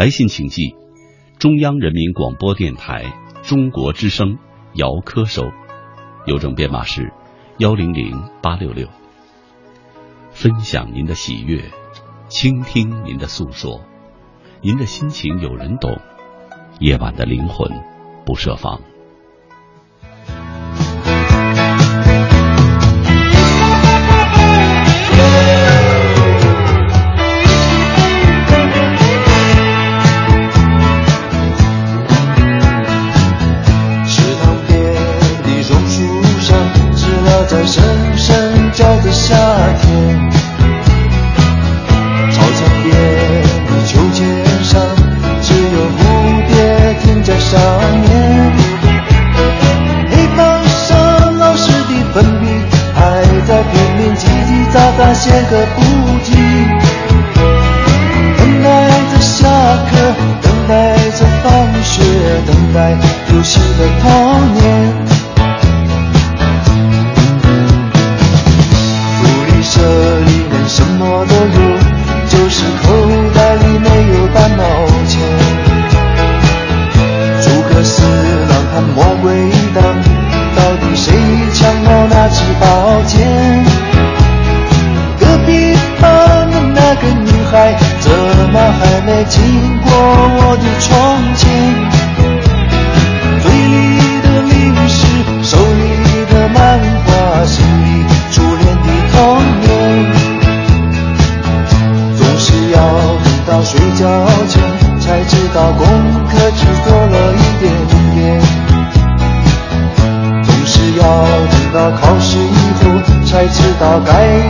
来信请寄中央人民广播电台中国之声姚科收，邮政编码是幺零零八六六。分享您的喜悦，倾听您的诉说，您的心情有人懂，夜晚的灵魂不设防。在熟悉的童年。才知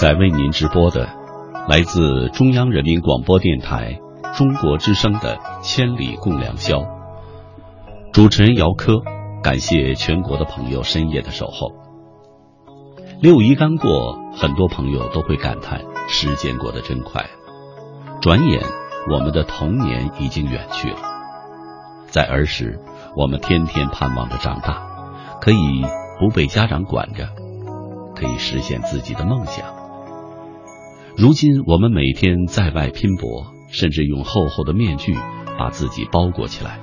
在为您直播的，来自中央人民广播电台中国之声的《千里共良宵》。主持人姚科，感谢全国的朋友深夜的守候。六一刚过，很多朋友都会感叹时间过得真快，转眼我们的童年已经远去了。在儿时，我们天天盼望着长大，可以不被家长管着。可以实现自己的梦想。如今我们每天在外拼搏，甚至用厚厚的面具把自己包裹起来。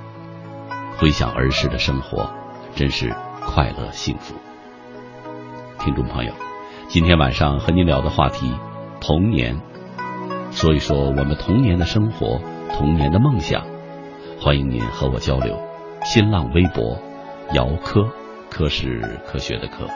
回想儿时的生活，真是快乐幸福。听众朋友，今天晚上和您聊的话题童年，说一说我们童年的生活、童年的梦想。欢迎您和我交流。新浪微博：姚科，科是科学的科。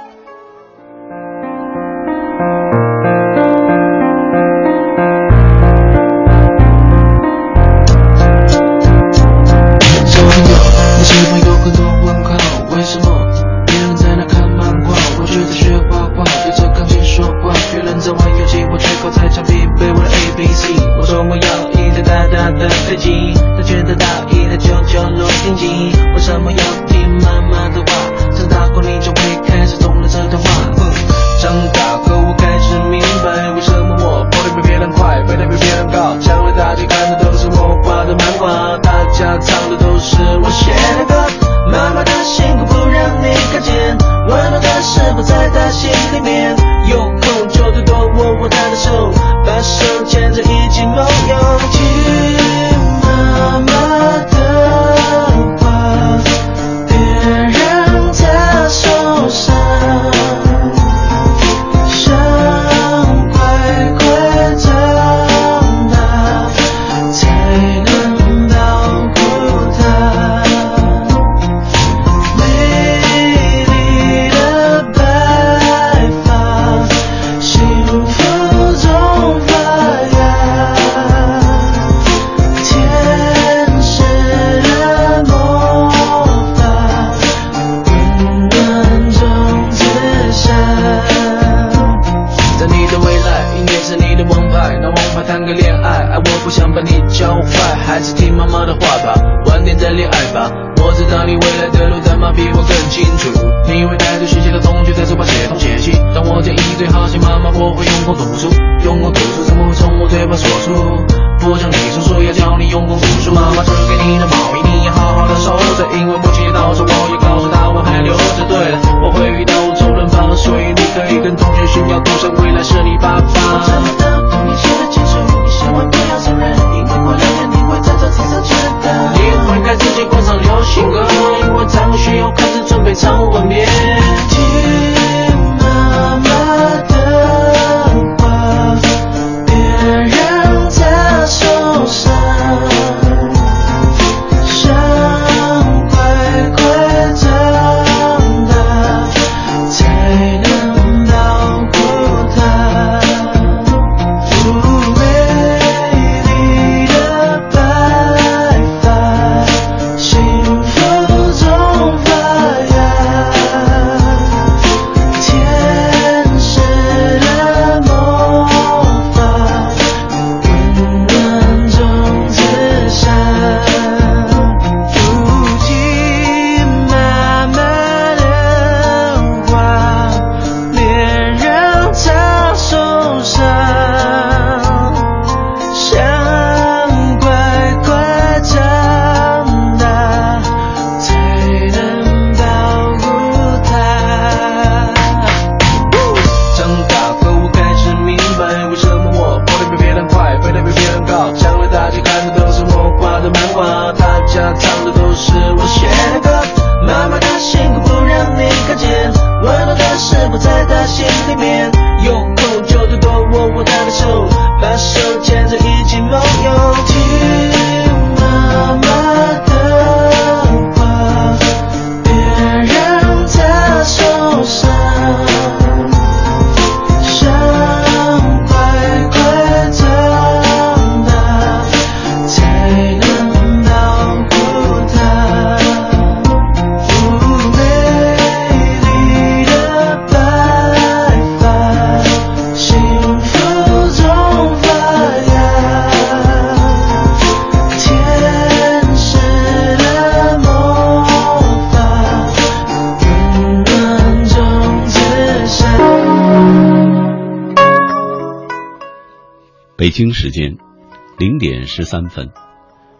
十三分，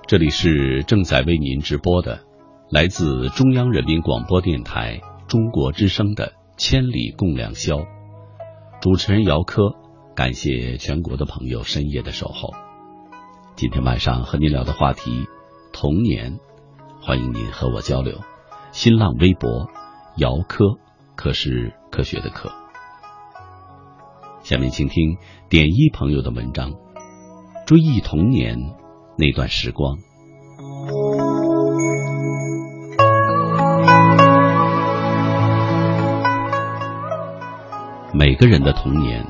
这里是正在为您直播的来自中央人民广播电台中国之声的《千里共良宵》，主持人姚科，感谢全国的朋友深夜的守候。今天晚上和您聊的话题童年，欢迎您和我交流。新浪微博姚科，科是科学的科。下面请听点一朋友的文章，《追忆童年那段时光》。每个人的童年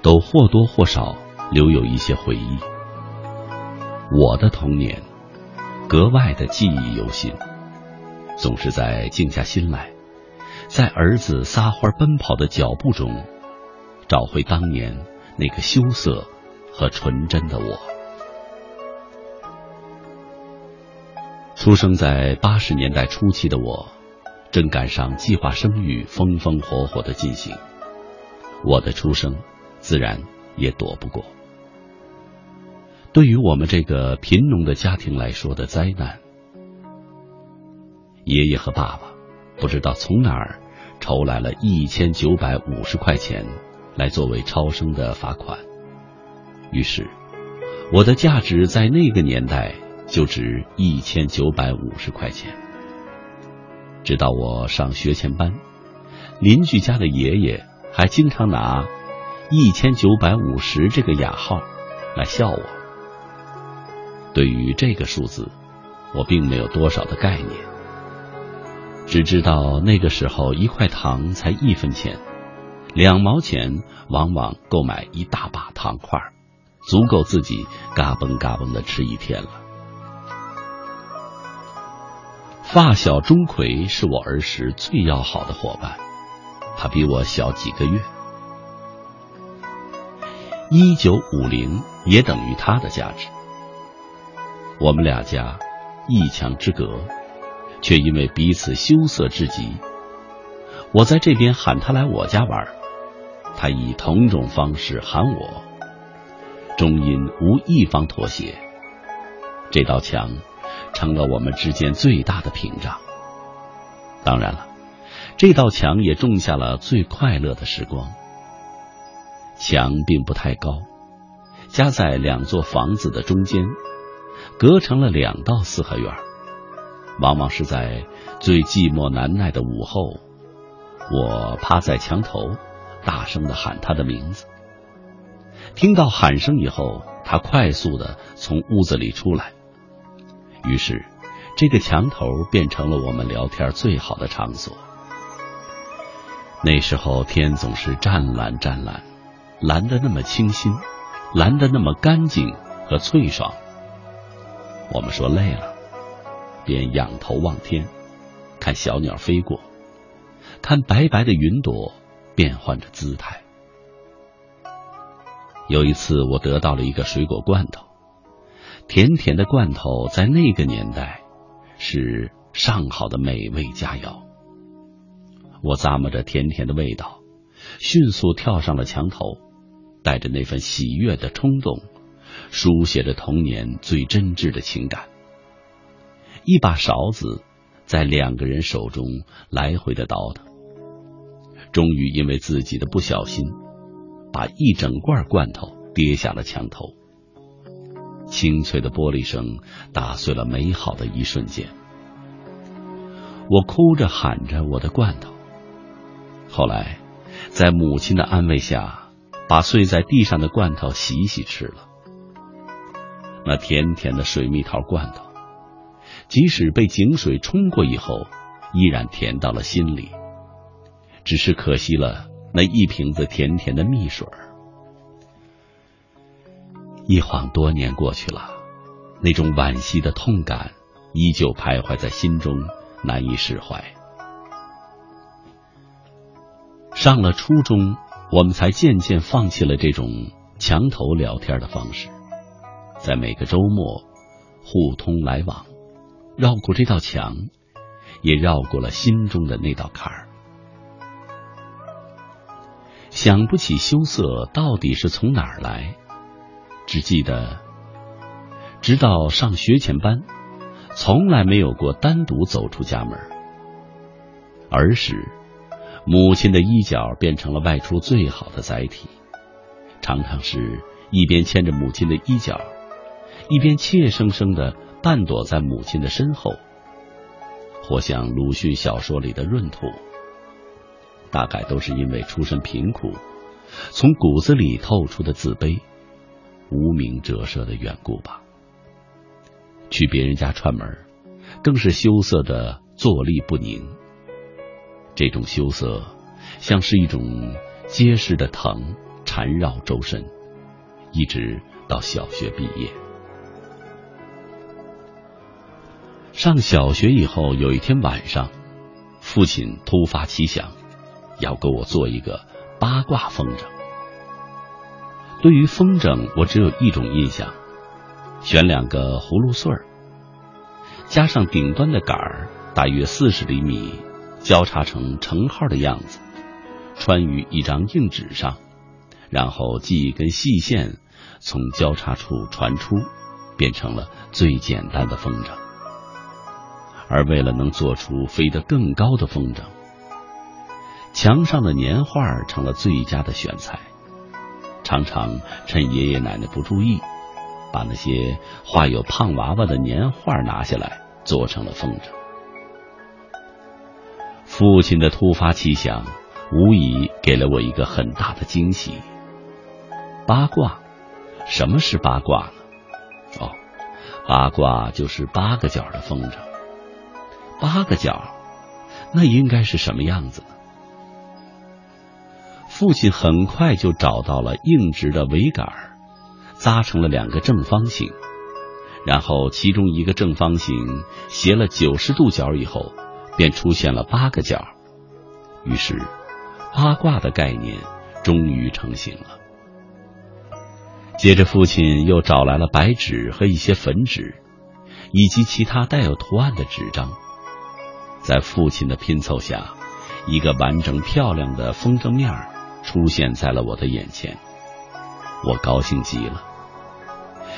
都或多或少留有一些回忆。我的童年格外的记忆犹新，总是在静下心来，在儿子撒欢奔跑的脚步中。找回当年那个羞涩和纯真的我。出生在八十年代初期的我，正赶上计划生育风风火火的进行，我的出生自然也躲不过。对于我们这个贫农的家庭来说的灾难，爷爷和爸爸不知道从哪儿筹来了一千九百五十块钱。来作为超生的罚款，于是我的价值在那个年代就值一千九百五十块钱。直到我上学前班，邻居家的爷爷还经常拿一千九百五十这个雅号来笑我。对于这个数字，我并没有多少的概念，只知道那个时候一块糖才一分钱。两毛钱往往购买一大把糖块儿，足够自己嘎嘣嘎嘣的吃一天了。发小钟馗是我儿时最要好的伙伴，他比我小几个月。一九五零也等于他的价值。我们两家一墙之隔，却因为彼此羞涩至极。我在这边喊他来我家玩。他以同种方式喊我，终因无一方妥协，这道墙成了我们之间最大的屏障。当然了，这道墙也种下了最快乐的时光。墙并不太高，夹在两座房子的中间，隔成了两道四合院。往往是在最寂寞难耐的午后，我趴在墙头。大声的喊他的名字。听到喊声以后，他快速的从屋子里出来。于是，这个墙头变成了我们聊天最好的场所。那时候天总是湛蓝湛蓝，蓝的那么清新，蓝的那么干净和脆爽。我们说累了，便仰头望天，看小鸟飞过，看白白的云朵。变换着姿态。有一次，我得到了一个水果罐头，甜甜的罐头在那个年代是上好的美味佳肴。我咂摸着甜甜的味道，迅速跳上了墙头，带着那份喜悦的冲动，书写着童年最真挚的情感。一把勺子在两个人手中来回的倒腾。终于因为自己的不小心，把一整罐罐头跌下了墙头。清脆的玻璃声打碎了美好的一瞬间。我哭着喊着我的罐头。后来，在母亲的安慰下，把碎在地上的罐头洗洗吃了。那甜甜的水蜜桃罐头，即使被井水冲过以后，依然甜到了心里。只是可惜了那一瓶子甜甜的蜜水一晃多年过去了，那种惋惜的痛感依旧徘徊在心中，难以释怀。上了初中，我们才渐渐放弃了这种墙头聊天的方式，在每个周末互通来往，绕过这道墙，也绕过了心中的那道坎儿。想不起羞涩到底是从哪儿来，只记得，直到上学前班，从来没有过单独走出家门。儿时，母亲的衣角变成了外出最好的载体，常常是一边牵着母亲的衣角，一边怯生生的半躲在母亲的身后，或像鲁迅小说里的闰土。大概都是因为出身贫苦，从骨子里透出的自卑、无名折射的缘故吧。去别人家串门，更是羞涩的坐立不宁。这种羞涩，像是一种结实的藤缠绕周身，一直到小学毕业。上小学以后，有一天晚上，父亲突发奇想。要给我做一个八卦风筝。对于风筝，我只有一种印象：选两个葫芦穗儿，加上顶端的杆儿，大约四十厘米，交叉成乘号的样子，穿于一张硬纸上，然后系一根细线从交叉处传出，变成了最简单的风筝。而为了能做出飞得更高的风筝，墙上的年画成了最佳的选材，常常趁爷爷奶奶不注意，把那些画有胖娃娃的年画拿下来，做成了风筝。父亲的突发奇想，无疑给了我一个很大的惊喜。八卦，什么是八卦呢？哦，八卦就是八个角的风筝。八个角，那应该是什么样子呢？父亲很快就找到了硬直的桅杆，扎成了两个正方形，然后其中一个正方形斜了九十度角以后，便出现了八个角，于是八卦的概念终于成型了。接着，父亲又找来了白纸和一些粉纸，以及其他带有图案的纸张，在父亲的拼凑下，一个完整漂亮的风筝面儿。出现在了我的眼前，我高兴极了，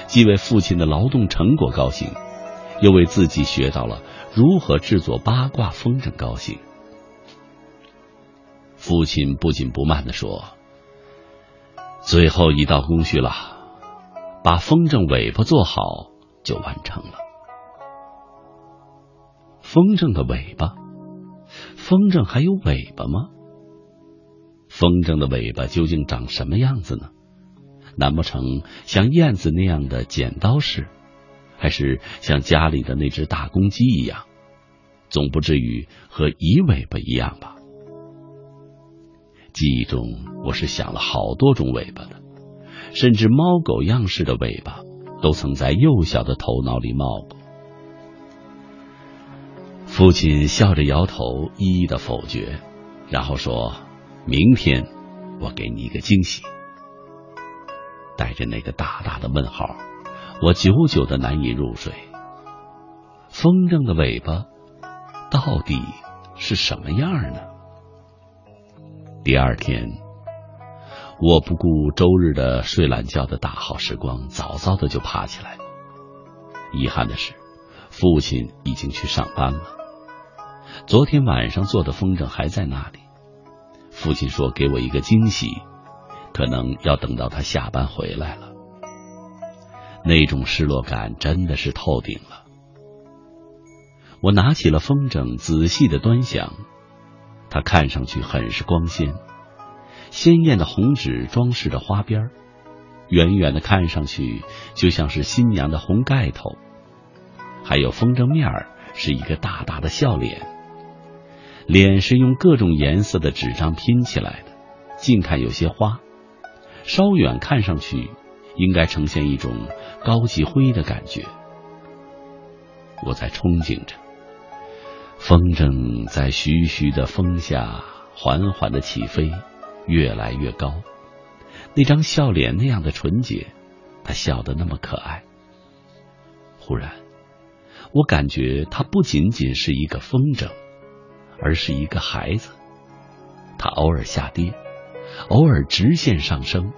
既为父亲的劳动成果高兴，又为自己学到了如何制作八卦风筝高兴。父亲不紧不慢的说：“最后一道工序了，把风筝尾巴做好就完成了。”风筝的尾巴，风筝还有尾巴吗？风筝的尾巴究竟长什么样子呢？难不成像燕子那样的剪刀式，还是像家里的那只大公鸡一样？总不至于和蚁尾巴一样吧？记忆中我是想了好多种尾巴的，甚至猫狗样式的尾巴都曾在幼小的头脑里冒过。父亲笑着摇头，一一的否决，然后说。明天，我给你一个惊喜。带着那个大大的问号，我久久的难以入睡。风筝的尾巴到底是什么样呢？第二天，我不顾周日的睡懒觉的大好时光，早早的就爬起来。遗憾的是，父亲已经去上班了。昨天晚上做的风筝还在那里。父亲说：“给我一个惊喜，可能要等到他下班回来了。”那种失落感真的是透顶了。我拿起了风筝，仔细的端详，它看上去很是光鲜，鲜艳的红纸装饰着花边远远的看上去就像是新娘的红盖头，还有风筝面儿是一个大大的笑脸。脸是用各种颜色的纸张拼起来的，近看有些花，稍远看上去应该呈现一种高级灰的感觉。我在憧憬着，风筝在徐徐的风下缓缓的起飞，越来越高。那张笑脸那样的纯洁，他笑得那么可爱。忽然，我感觉它不仅仅是一个风筝。而是一个孩子，他偶尔下跌，偶尔直线上升，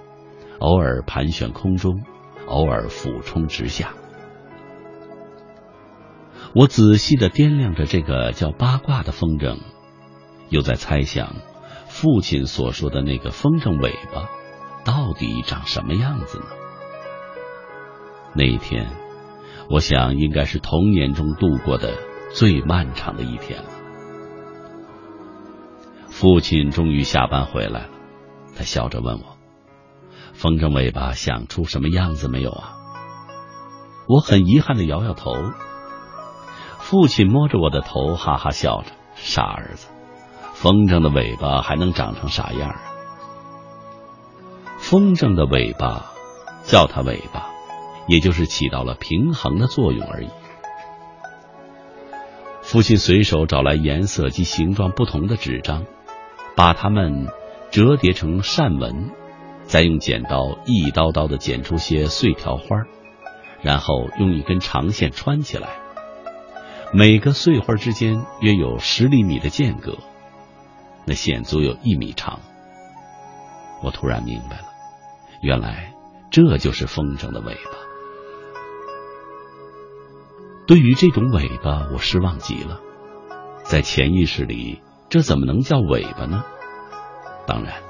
偶尔盘旋空中，偶尔俯冲直下。我仔细的掂量着这个叫八卦的风筝，又在猜想父亲所说的那个风筝尾巴到底长什么样子呢？那一天，我想应该是童年中度过的最漫长的一天了。父亲终于下班回来了，他笑着问我：“风筝尾巴想出什么样子没有啊？”我很遗憾的摇摇头。父亲摸着我的头，哈哈笑着：“傻儿子，风筝的尾巴还能长成啥样啊？风筝的尾巴，叫它尾巴，也就是起到了平衡的作用而已。”父亲随手找来颜色及形状不同的纸张，把它们折叠成扇纹，再用剪刀一刀刀的剪出些碎条花，然后用一根长线穿起来。每个碎花之间约有十厘米的间隔，那线足有一米长。我突然明白了，原来这就是风筝的尾巴。对于这种尾巴，我失望极了。在潜意识里，这怎么能叫尾巴呢？当然，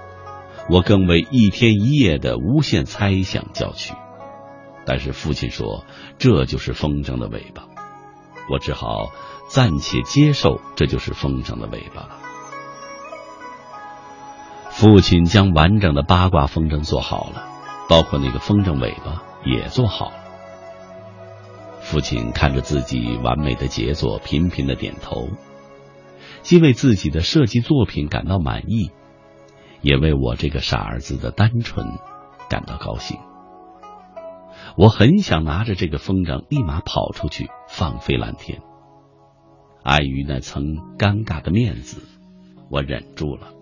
我更为一天一夜的无限猜想叫屈。但是父亲说，这就是风筝的尾巴。我只好暂且接受，这就是风筝的尾巴了。父亲将完整的八卦风筝做好了，包括那个风筝尾巴也做好了。父亲看着自己完美的杰作，频频的点头，既为自己的设计作品感到满意，也为我这个傻儿子的单纯感到高兴。我很想拿着这个风筝立马跑出去放飞蓝天，碍于那层尴尬的面子，我忍住了。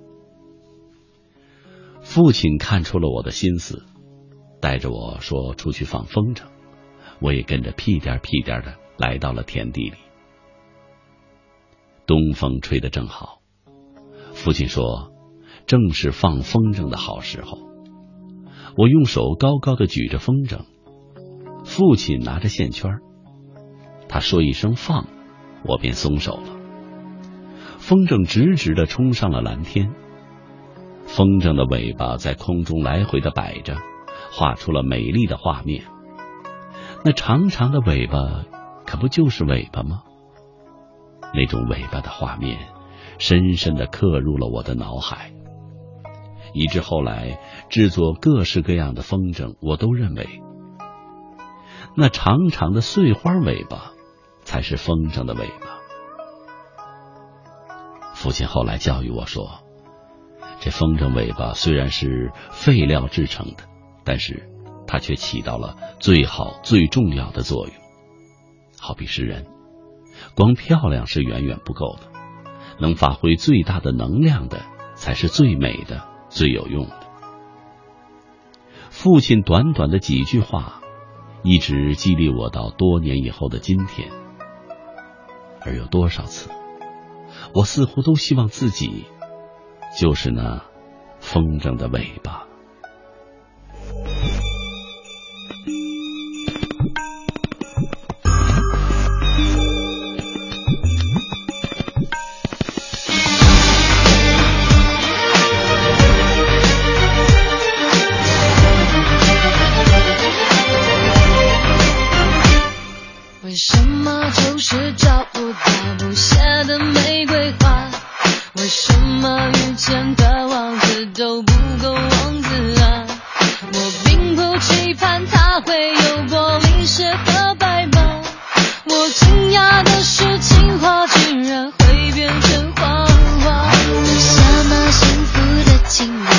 父亲看出了我的心思，带着我说出去放风筝，我也跟着屁颠屁颠的来到了田地里。东风吹得正好，父亲说正是放风筝的好时候。我用手高高的举着风筝。父亲拿着线圈，他说一声“放”，我便松手了。风筝直直的冲上了蓝天，风筝的尾巴在空中来回的摆着，画出了美丽的画面。那长长的尾巴，可不就是尾巴吗？那种尾巴的画面，深深的刻入了我的脑海，以致后来制作各式各样的风筝，我都认为。那长长的碎花尾巴，才是风筝的尾巴。父亲后来教育我说：“这风筝尾巴虽然是废料制成的，但是它却起到了最好、最重要的作用。好比是人，光漂亮是远远不够的，能发挥最大的能量的，才是最美的、最有用的。”父亲短短的几句话。一直激励我到多年以后的今天，而有多少次，我似乎都希望自己就是那风筝的尾巴。是找不到不谢的玫瑰花，为什么遇见的王子都不够王子啊？我并不期盼他会有玻璃鞋和白马，我惊讶的是情话居然会变成谎话，什么幸福的情话？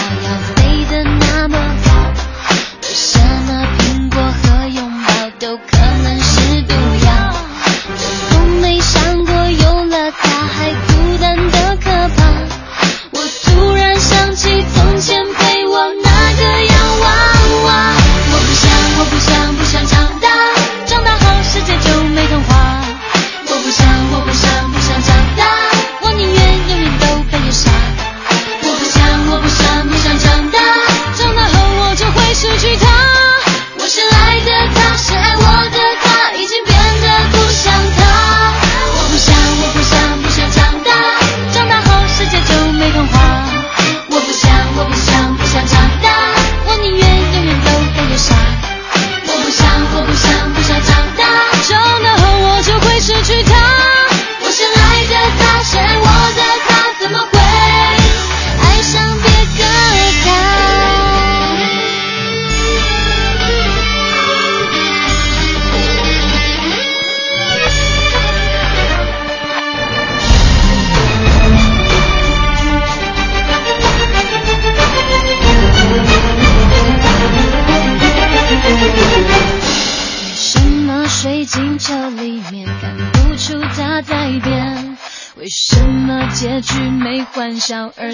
没欢笑，而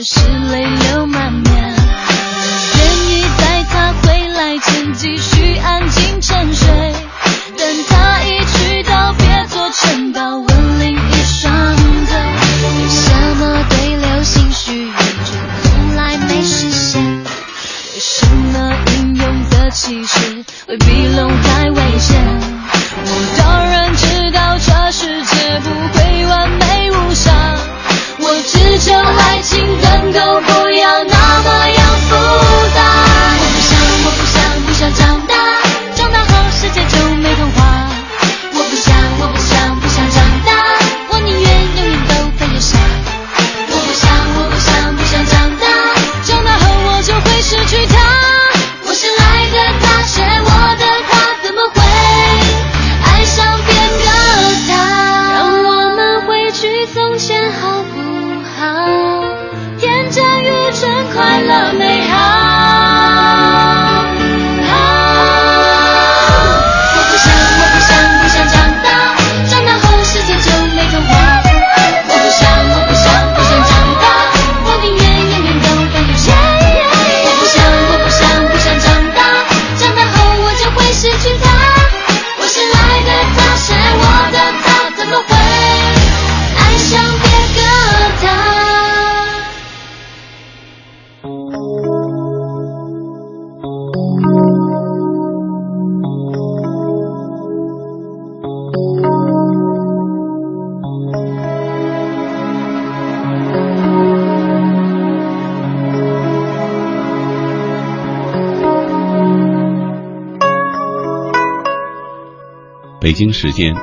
京时间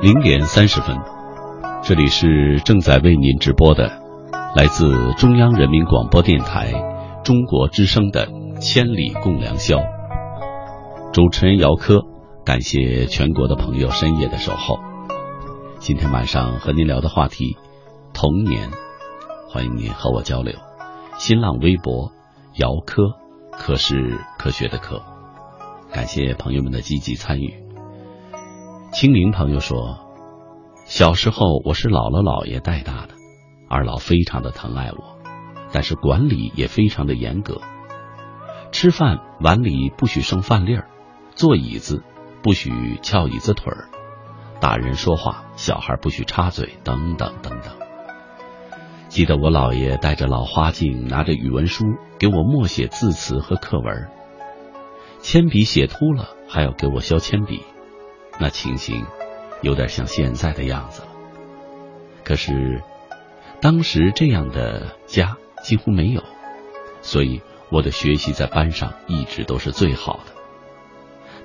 零点三十分，这里是正在为您直播的，来自中央人民广播电台中国之声的《千里共良宵》。主持人姚科，感谢全国的朋友深夜的守候。今天晚上和您聊的话题，童年，欢迎您和我交流。新浪微博姚科，科是科学的科，感谢朋友们的积极参与。清明朋友说，小时候我是姥姥姥爷带大的，二老非常的疼爱我，但是管理也非常的严格。吃饭碗里不许剩饭粒儿，坐椅子不许翘椅子腿儿，大人说话小孩不许插嘴，等等等等。记得我姥爷戴着老花镜，拿着语文书给我默写字词和课文，铅笔写秃了还要给我削铅笔。那情形有点像现在的样子了。可是当时这样的家几乎没有，所以我的学习在班上一直都是最好的。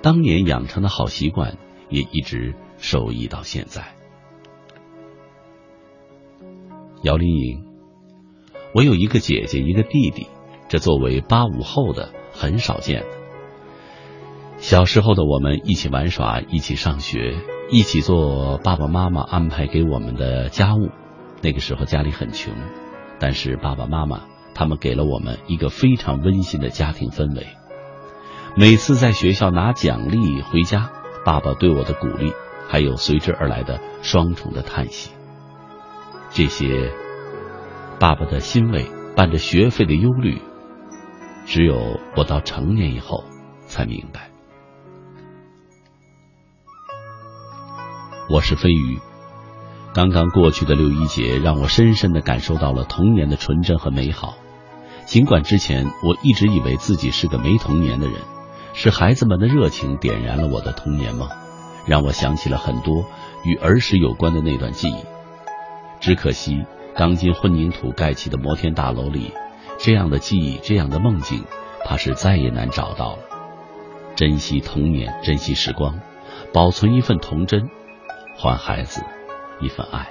当年养成的好习惯也一直受益到现在。姚丽颖，我有一个姐姐，一个弟弟，这作为八五后的很少见。小时候的我们一起玩耍，一起上学，一起做爸爸妈妈安排给我们的家务。那个时候家里很穷，但是爸爸妈妈他们给了我们一个非常温馨的家庭氛围。每次在学校拿奖励回家，爸爸对我的鼓励，还有随之而来的双重的叹息，这些爸爸的欣慰伴着学费的忧虑，只有我到成年以后才明白。我是飞鱼。刚刚过去的六一节让我深深的感受到了童年的纯真和美好。尽管之前我一直以为自己是个没童年的人，是孩子们的热情点燃了我的童年梦，让我想起了很多与儿时有关的那段记忆。只可惜，钢筋混凝土盖起的摩天大楼里，这样的记忆、这样的梦境，怕是再也难找到了。珍惜童年，珍惜时光，保存一份童真。还孩子一份爱。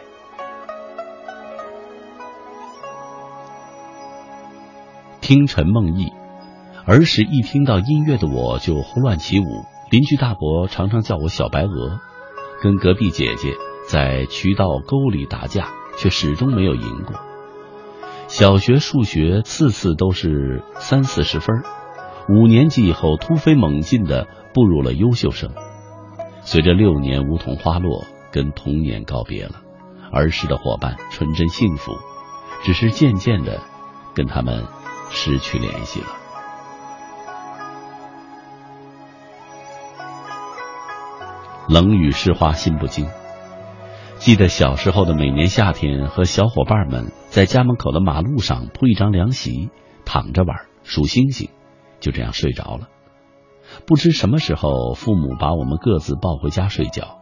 听陈梦忆，儿时一听到音乐的我就胡乱起舞。邻居大伯常常叫我小白鹅，跟隔壁姐姐在渠道沟里打架，却始终没有赢过。小学数学次次都是三四十分，五年级以后突飞猛进的步入了优秀生。随着六年梧桐花落，跟童年告别了。儿时的伙伴纯真幸福，只是渐渐的跟他们失去联系了。冷雨湿花心不惊。记得小时候的每年夏天，和小伙伴们在家门口的马路上铺一张凉席，躺着玩数星星，就这样睡着了。不知什么时候，父母把我们各自抱回家睡觉，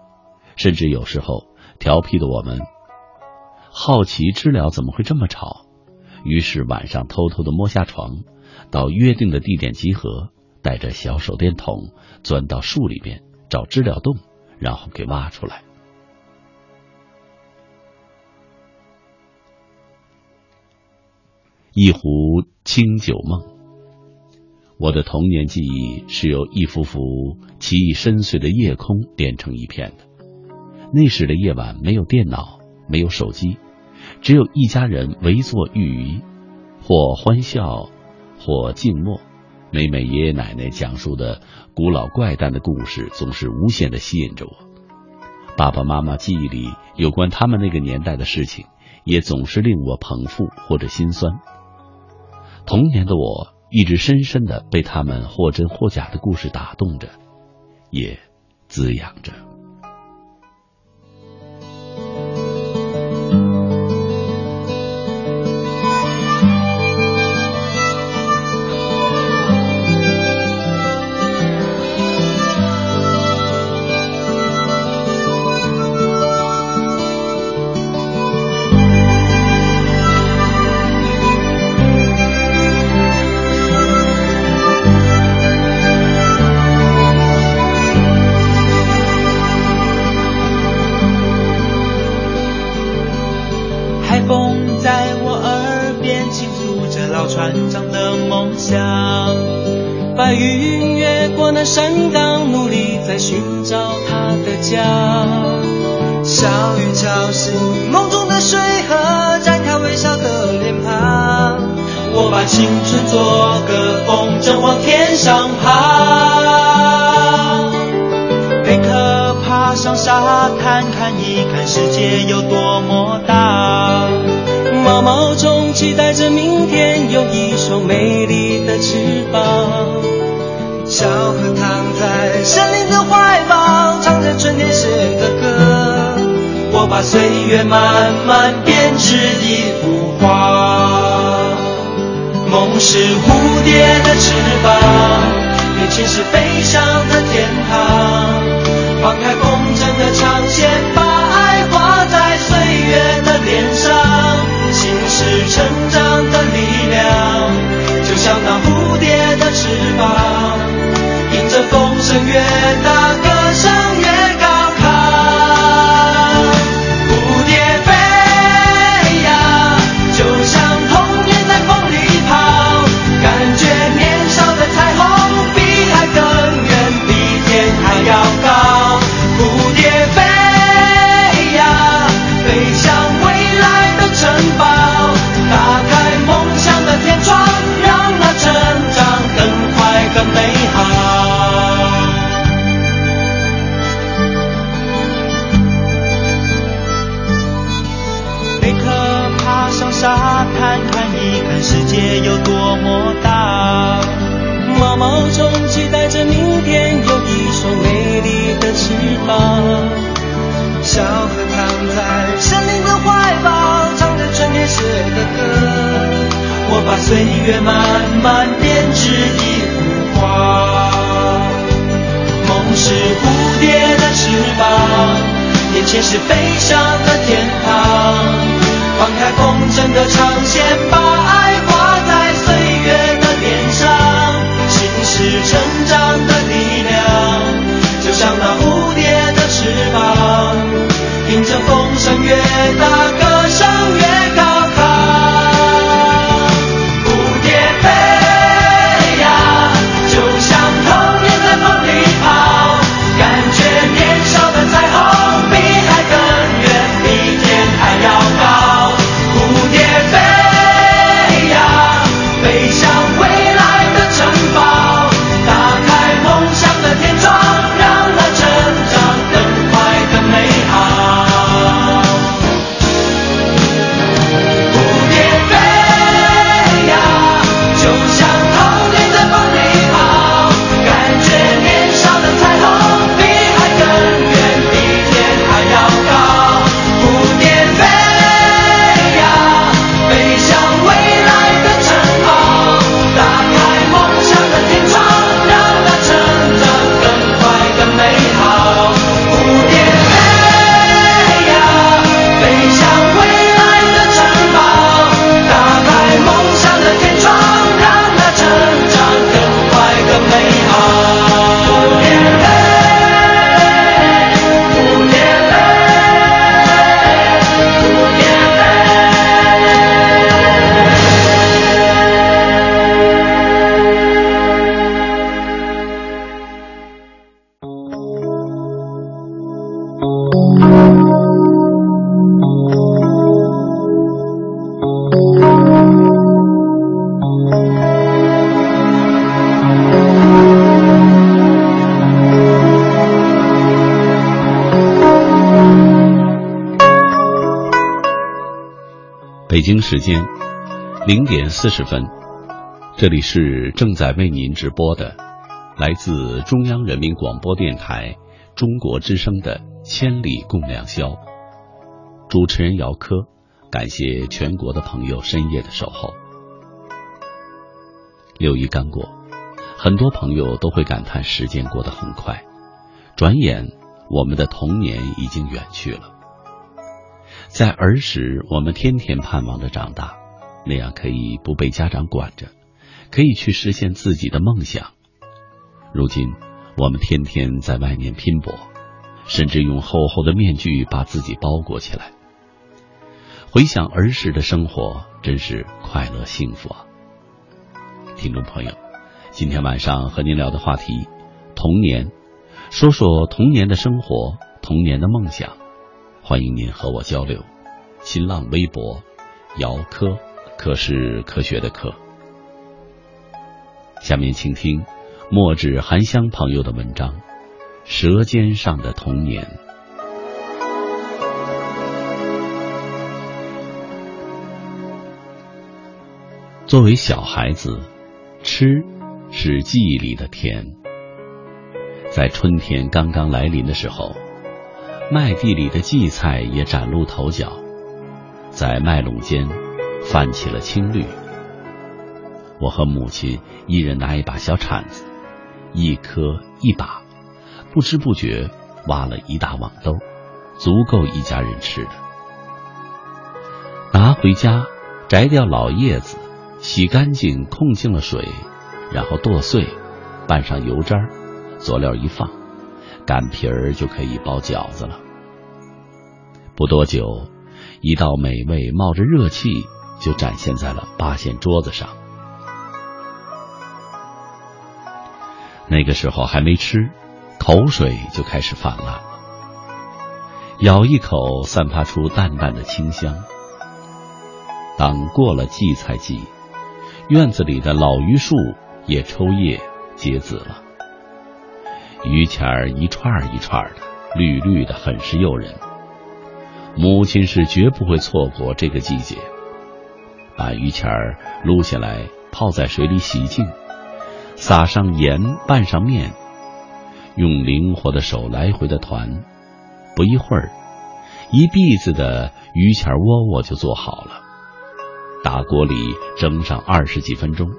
甚至有时候调皮的我们好奇知了怎么会这么吵，于是晚上偷偷的摸下床，到约定的地点集合，带着小手电筒钻到树里边找知了洞，然后给挖出来。一壶清酒梦。我的童年记忆是由一幅幅奇异深邃的夜空连成一片的。那时的夜晚没有电脑，没有手机，只有一家人围坐御鱼，或欢笑，或静默。每每爷爷奶奶讲述的古老怪诞的故事，总是无限的吸引着我。爸爸妈妈记忆里有关他们那个年代的事情，也总是令我捧腹或者心酸。童年的我一直深深的被他们或真或假的故事打动着，也滋养着。时间零点四十分，这里是正在为您直播的，来自中央人民广播电台中国之声的《千里共良宵》。主持人姚科，感谢全国的朋友深夜的守候。六一刚过，很多朋友都会感叹时间过得很快，转眼我们的童年已经远去了。在儿时，我们天天盼望着长大，那样可以不被家长管着，可以去实现自己的梦想。如今，我们天天在外面拼搏，甚至用厚厚的面具把自己包裹起来。回想儿时的生活，真是快乐幸福啊！听众朋友，今天晚上和您聊的话题，童年，说说童年的生活，童年的梦想。欢迎您和我交流，新浪微博，姚科，科是科学的科。下面请听墨纸含香朋友的文章《舌尖上的童年》。作为小孩子，吃是记忆里的甜。在春天刚刚来临的时候。麦地里的荠菜也崭露头角，在麦垄间泛起了青绿。我和母亲一人拿一把小铲子，一颗一把，不知不觉挖了一大网兜，足够一家人吃的。拿回家，摘掉老叶子，洗干净，控净了水，然后剁碎，拌上油渣，佐料一放。擀皮儿就可以包饺子了。不多久，一道美味冒着热气就展现在了八仙桌子上。那个时候还没吃，口水就开始泛滥。咬一口，散发出淡淡的清香。当过了荠菜季，院子里的老榆树也抽叶结籽了。榆钱儿一串一串的，绿绿的，很是诱人。母亲是绝不会错过这个季节，把榆钱儿撸下来，泡在水里洗净，撒上盐，拌上面，用灵活的手来回的团，不一会儿，一篦子的榆钱窝窝就做好了。大锅里蒸上二十几分钟，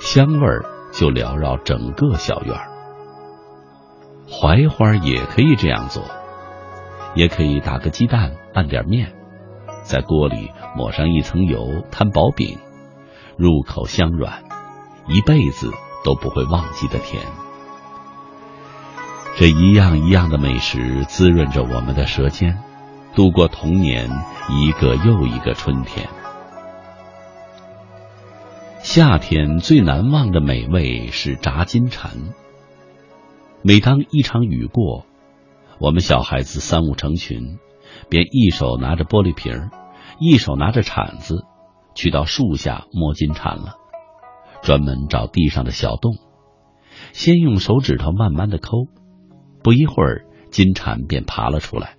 香味儿就缭绕整个小院儿。槐花也可以这样做，也可以打个鸡蛋，拌点面，在锅里抹上一层油，摊薄饼，入口香软，一辈子都不会忘记的甜。这一样一样的美食滋润着我们的舌尖，度过童年一个又一个春天。夏天最难忘的美味是炸金蝉。每当一场雨过，我们小孩子三五成群，便一手拿着玻璃瓶一手拿着铲子，去到树下摸金蝉了。专门找地上的小洞，先用手指头慢慢的抠，不一会儿，金蝉便爬了出来，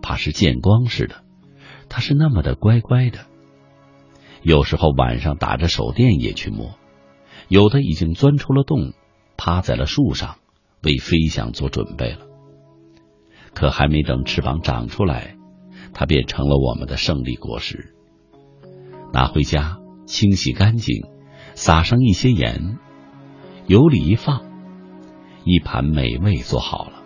怕是见光似的。它是那么的乖乖的。有时候晚上打着手电也去摸，有的已经钻出了洞，趴在了树上。为飞翔做准备了，可还没等翅膀长出来，它便成了我们的胜利果实。拿回家清洗干净，撒上一些盐，油里一放，一盘美味做好了。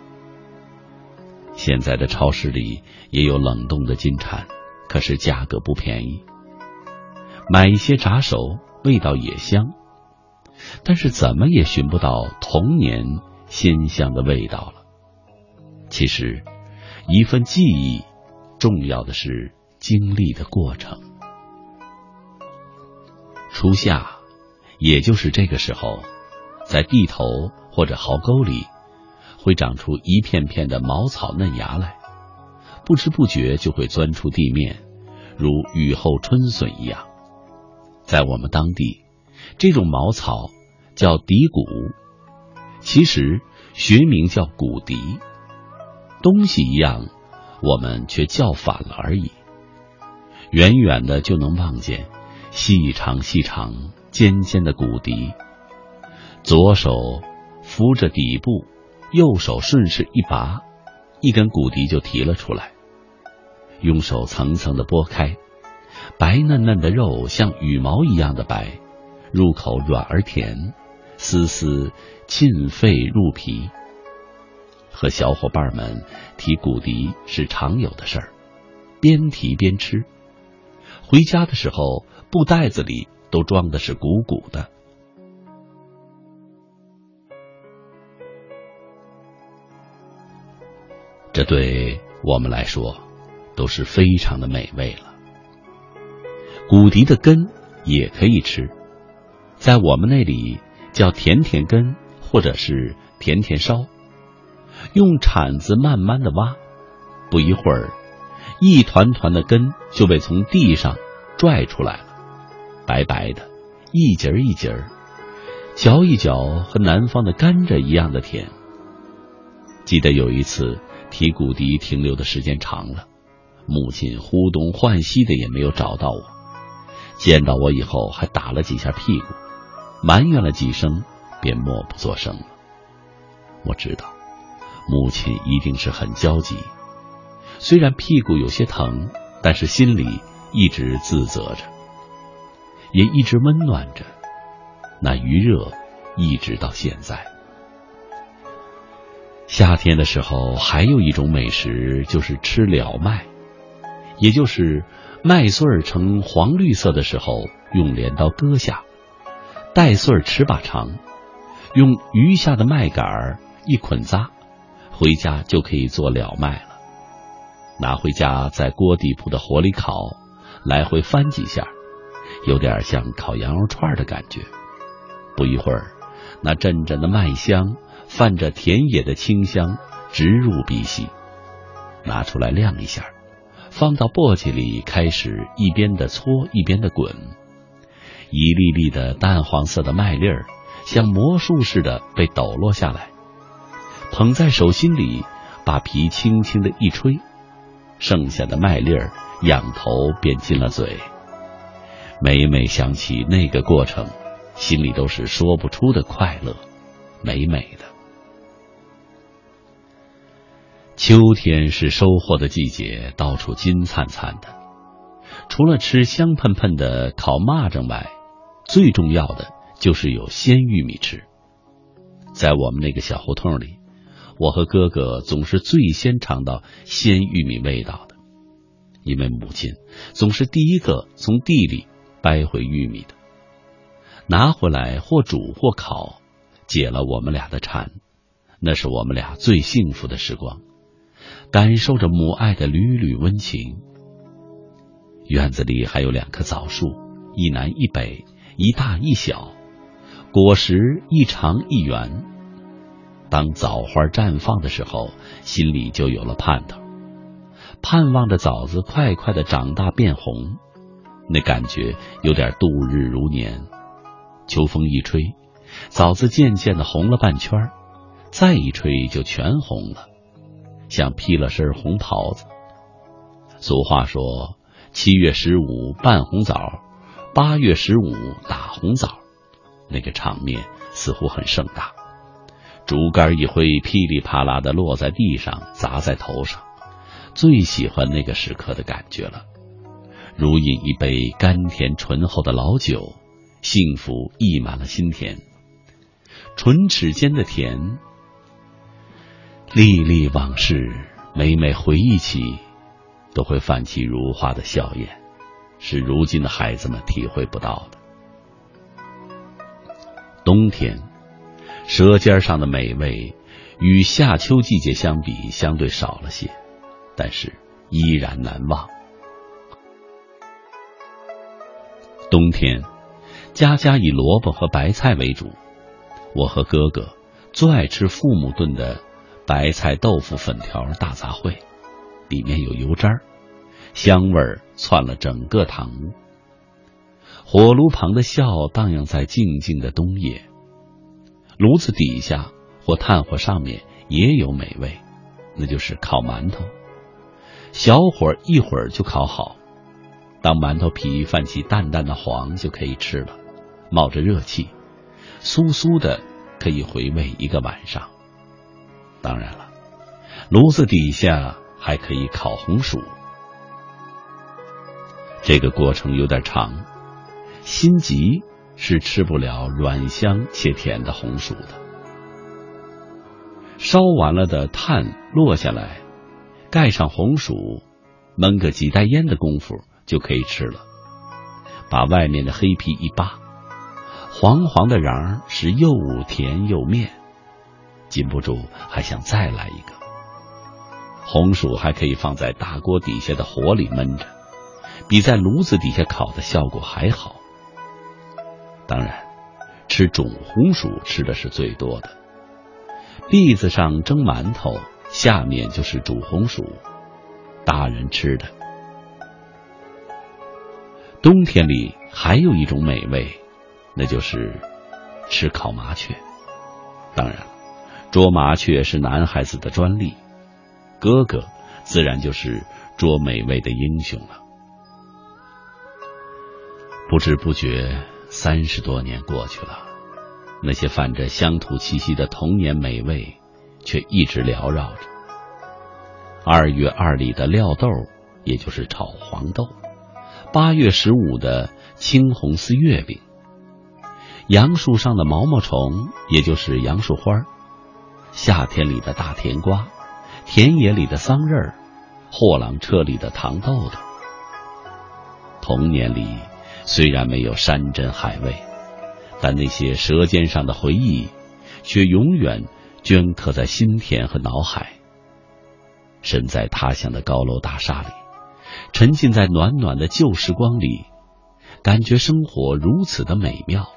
现在的超市里也有冷冻的金蝉，可是价格不便宜。买一些炸熟，味道也香，但是怎么也寻不到童年。鲜香的味道了。其实，一份记忆，重要的是经历的过程。初夏，也就是这个时候，在地头或者壕沟里，会长出一片片的茅草嫩芽来，不知不觉就会钻出地面，如雨后春笋一样。在我们当地，这种茅草叫底谷。其实学名叫骨笛，东西一样，我们却叫反了而已。远远的就能望见细长细长、尖尖的骨笛。左手扶着底部，右手顺势一拔，一根骨笛就提了出来。用手层层的剥开，白嫩嫩的肉像羽毛一样的白，入口软而甜，丝丝沁肺入脾。和小伙伴们提骨笛是常有的事儿，边提边吃。回家的时候，布袋子里都装的是鼓鼓的。这对我们来说都是非常的美味了。骨笛的根也可以吃，在我们那里叫甜甜根，或者是甜甜烧。用铲子慢慢的挖，不一会儿，一团团的根就被从地上拽出来了，白白的，一节一节儿，嚼一嚼和南方的甘蔗一样的甜。记得有一次提骨笛停留的时间长了，母亲呼东唤西的也没有找到我，见到我以后还打了几下屁股，埋怨了几声，便默不作声了。我知道。母亲一定是很焦急，虽然屁股有些疼，但是心里一直自责着，也一直温暖着。那余热一直到现在。夏天的时候，还有一种美食就是吃了麦，也就是麦穗儿呈黄绿色的时候，用镰刀割下，带穗儿尺把长，用余下的麦秆儿一捆扎。回家就可以做了麦了，拿回家在锅底铺的火里烤，来回翻几下，有点像烤羊肉串的感觉。不一会儿，那阵阵的麦香泛着田野的清香直入鼻息。拿出来晾一下，放到簸箕里，开始一边的搓一边的滚，一粒粒的淡黄色的麦粒儿像魔术似的被抖落下来。捧在手心里，把皮轻轻的一吹，剩下的麦粒儿仰头便进了嘴。每每想起那个过程，心里都是说不出的快乐，美美的。秋天是收获的季节，到处金灿灿的。除了吃香喷喷的烤蚂蚱外，最重要的就是有鲜玉米吃。在我们那个小胡同里。我和哥哥总是最先尝到鲜玉米味道的，因为母亲总是第一个从地里掰回玉米的，拿回来或煮或烤，解了我们俩的馋。那是我们俩最幸福的时光，感受着母爱的缕缕温情。院子里还有两棵枣树，一南一北，一大一小，果实一长一圆。当枣花绽放的时候，心里就有了盼头，盼望着枣子快快的长大变红，那感觉有点度日如年。秋风一吹，枣子渐渐的红了半圈，再一吹就全红了，像披了身红袍子。俗话说：“七月十五拌红枣，八月十五打红枣。”那个场面似乎很盛大。竹竿一挥，噼里啪啦的落在地上，砸在头上。最喜欢那个时刻的感觉了，如饮一杯甘甜醇厚的老酒，幸福溢满了心田。唇齿间的甜，历历往事，每每回忆起，都会泛起如花的笑颜，是如今的孩子们体会不到的。冬天。舌尖上的美味，与夏秋季节相比，相对少了些，但是依然难忘。冬天，家家以萝卜和白菜为主。我和哥哥最爱吃父母炖的白菜豆腐粉条大杂烩，里面有油渣儿，香味儿窜了整个堂屋。火炉旁的笑荡漾在静静的冬夜。炉子底下或炭火上面也有美味，那就是烤馒头。小火一会儿就烤好，当馒头皮泛起淡淡的黄，就可以吃了，冒着热气，酥酥的，可以回味一个晚上。当然了，炉子底下还可以烤红薯，这个过程有点长，心急是吃不了软香且甜的红薯的。烧完了的炭落下来，盖上红薯，焖个几袋烟的功夫就可以吃了。把外面的黑皮一扒，黄黄的瓤儿是又甜又面，禁不住还想再来一个。红薯还可以放在大锅底下的火里焖着，比在炉子底下烤的效果还好。当然，吃煮红薯吃的是最多的。篦子上蒸馒头，下面就是煮红薯，大人吃的。冬天里还有一种美味，那就是吃烤麻雀。当然了，捉麻雀是男孩子的专利，哥哥自然就是捉美味的英雄了。不知不觉，三十多年过去了。那些泛着乡土气息的童年美味，却一直缭绕着。二月二里的料豆，也就是炒黄豆；八月十五的青红丝月饼；杨树上的毛毛虫，也就是杨树花；夏天里的大甜瓜；田野里的桑葚儿；货郎车里的糖豆豆。童年里虽然没有山珍海味。但那些舌尖上的回忆，却永远镌刻在心田和脑海。身在他乡的高楼大厦里，沉浸在暖暖的旧时光里，感觉生活如此的美妙。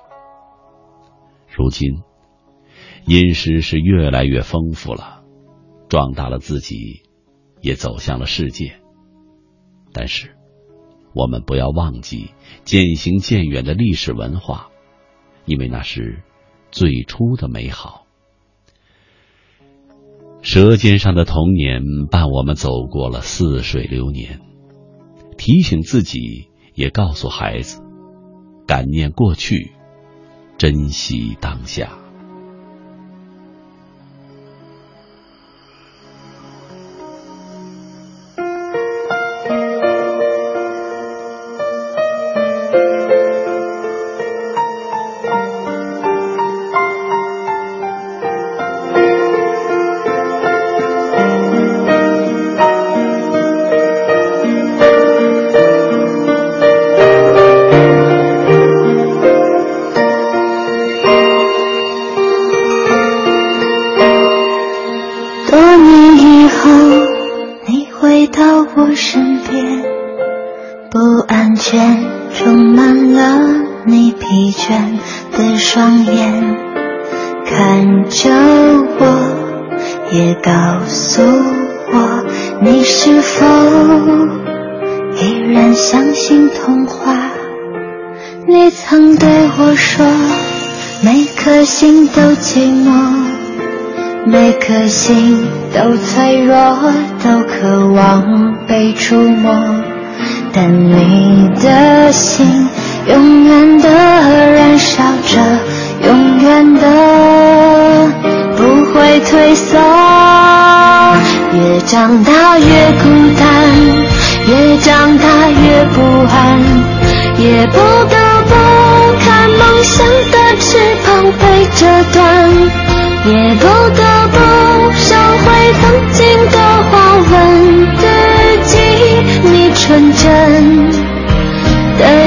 如今，饮食是越来越丰富了，壮大了自己，也走向了世界。但是，我们不要忘记渐行渐远的历史文化。因为那是最初的美好。舌尖上的童年伴我们走过了似水流年，提醒自己，也告诉孩子：感念过去，珍惜当下。你的心永远的燃烧着，永远的不会退缩。越长大越孤单，越长大越不安，也不得不看梦想的翅膀被折断，也不得不收回曾经的话。问自己，你纯真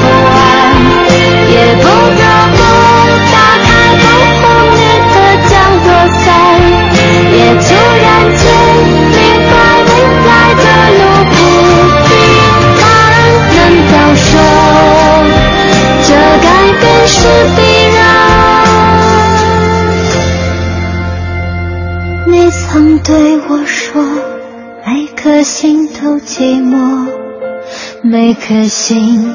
不安，也不得不打开保护你的降落伞。也突然间明白，未来的路不平坦。难道说这改变是必然？你曾对我说，每颗心都寂寞，每颗心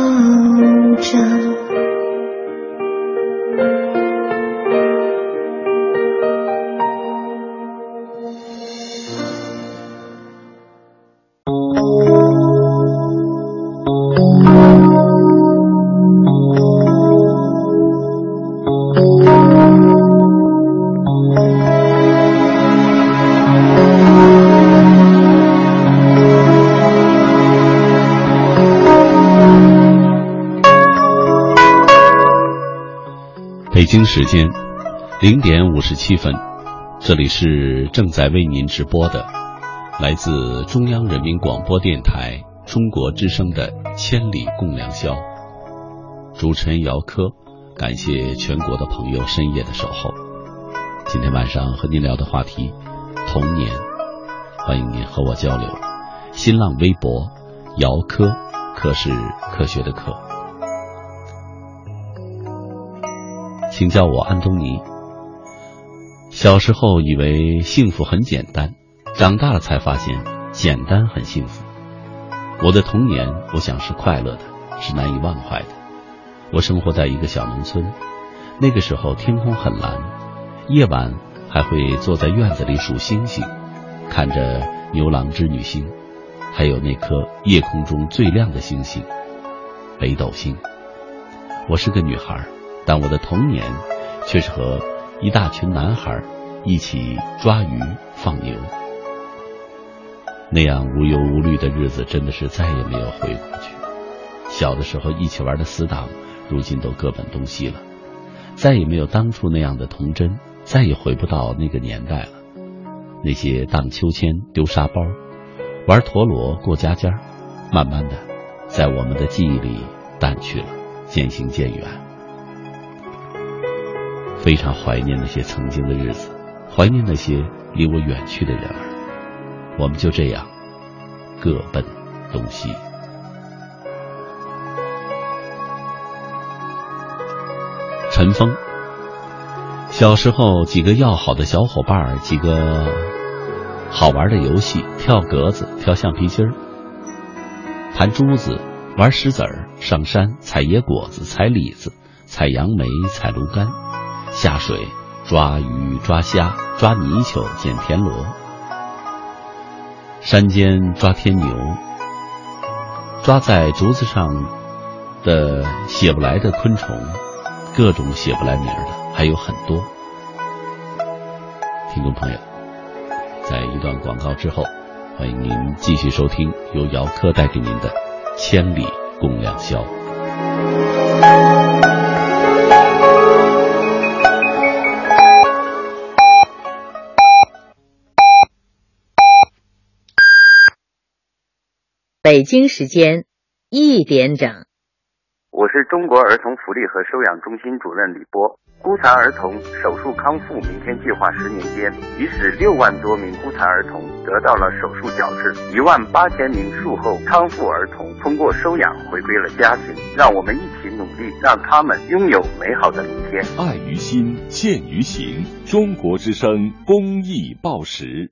时间零点五十七分，这里是正在为您直播的，来自中央人民广播电台中国之声的《千里共良宵》。主持人姚科，感谢全国的朋友深夜的守候。今天晚上和您聊的话题，童年，欢迎您和我交流。新浪微博姚科，科是科学的科。请叫我安东尼。小时候以为幸福很简单，长大了才发现简单很幸福。我的童年，我想是快乐的，是难以忘怀的。我生活在一个小农村，那个时候天空很蓝，夜晚还会坐在院子里数星星，看着牛郎织女星，还有那颗夜空中最亮的星星——北斗星。我是个女孩。但我的童年，却是和一大群男孩一起抓鱼放牛，那样无忧无虑的日子，真的是再也没有回过去。小的时候一起玩的死党，如今都各奔东西了，再也没有当初那样的童真，再也回不到那个年代了。那些荡秋千、丢沙包、玩陀螺、过家家，慢慢的，在我们的记忆里淡去了，渐行渐远。非常怀念那些曾经的日子，怀念那些离我远去的人儿。我们就这样各奔东西。陈峰，小时候几个要好的小伙伴儿，几个好玩的游戏：跳格子、跳橡皮筋儿、弹珠子、玩石子儿、上山采野果子、采李子、采杨梅、采芦柑。下水抓鱼、抓虾、抓泥鳅、捡田螺；山间抓天牛，抓在竹子上的写不来的昆虫，各种写不来名的还有很多。听众朋友，在一段广告之后，欢迎您继续收听由姚科带给您的《千里共良宵》。北京时间一点整。我是中国儿童福利和收养中心主任李波。孤残儿童手术康复明天计划十年间，已使六万多名孤残儿童得到了手术矫治，一万八千名术后康复儿童通过收养回归了家庭。让我们一起努力，让他们拥有美好的明天。爱于心，见于行。中国之声公益报时。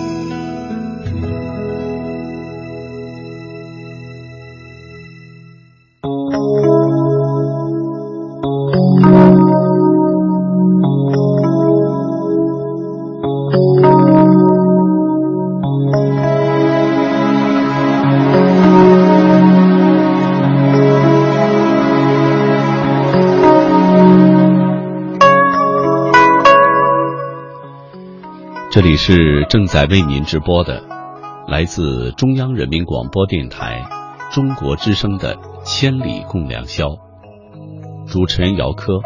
是正在为您直播的，来自中央人民广播电台中国之声的《千里共良宵》，主持人姚科，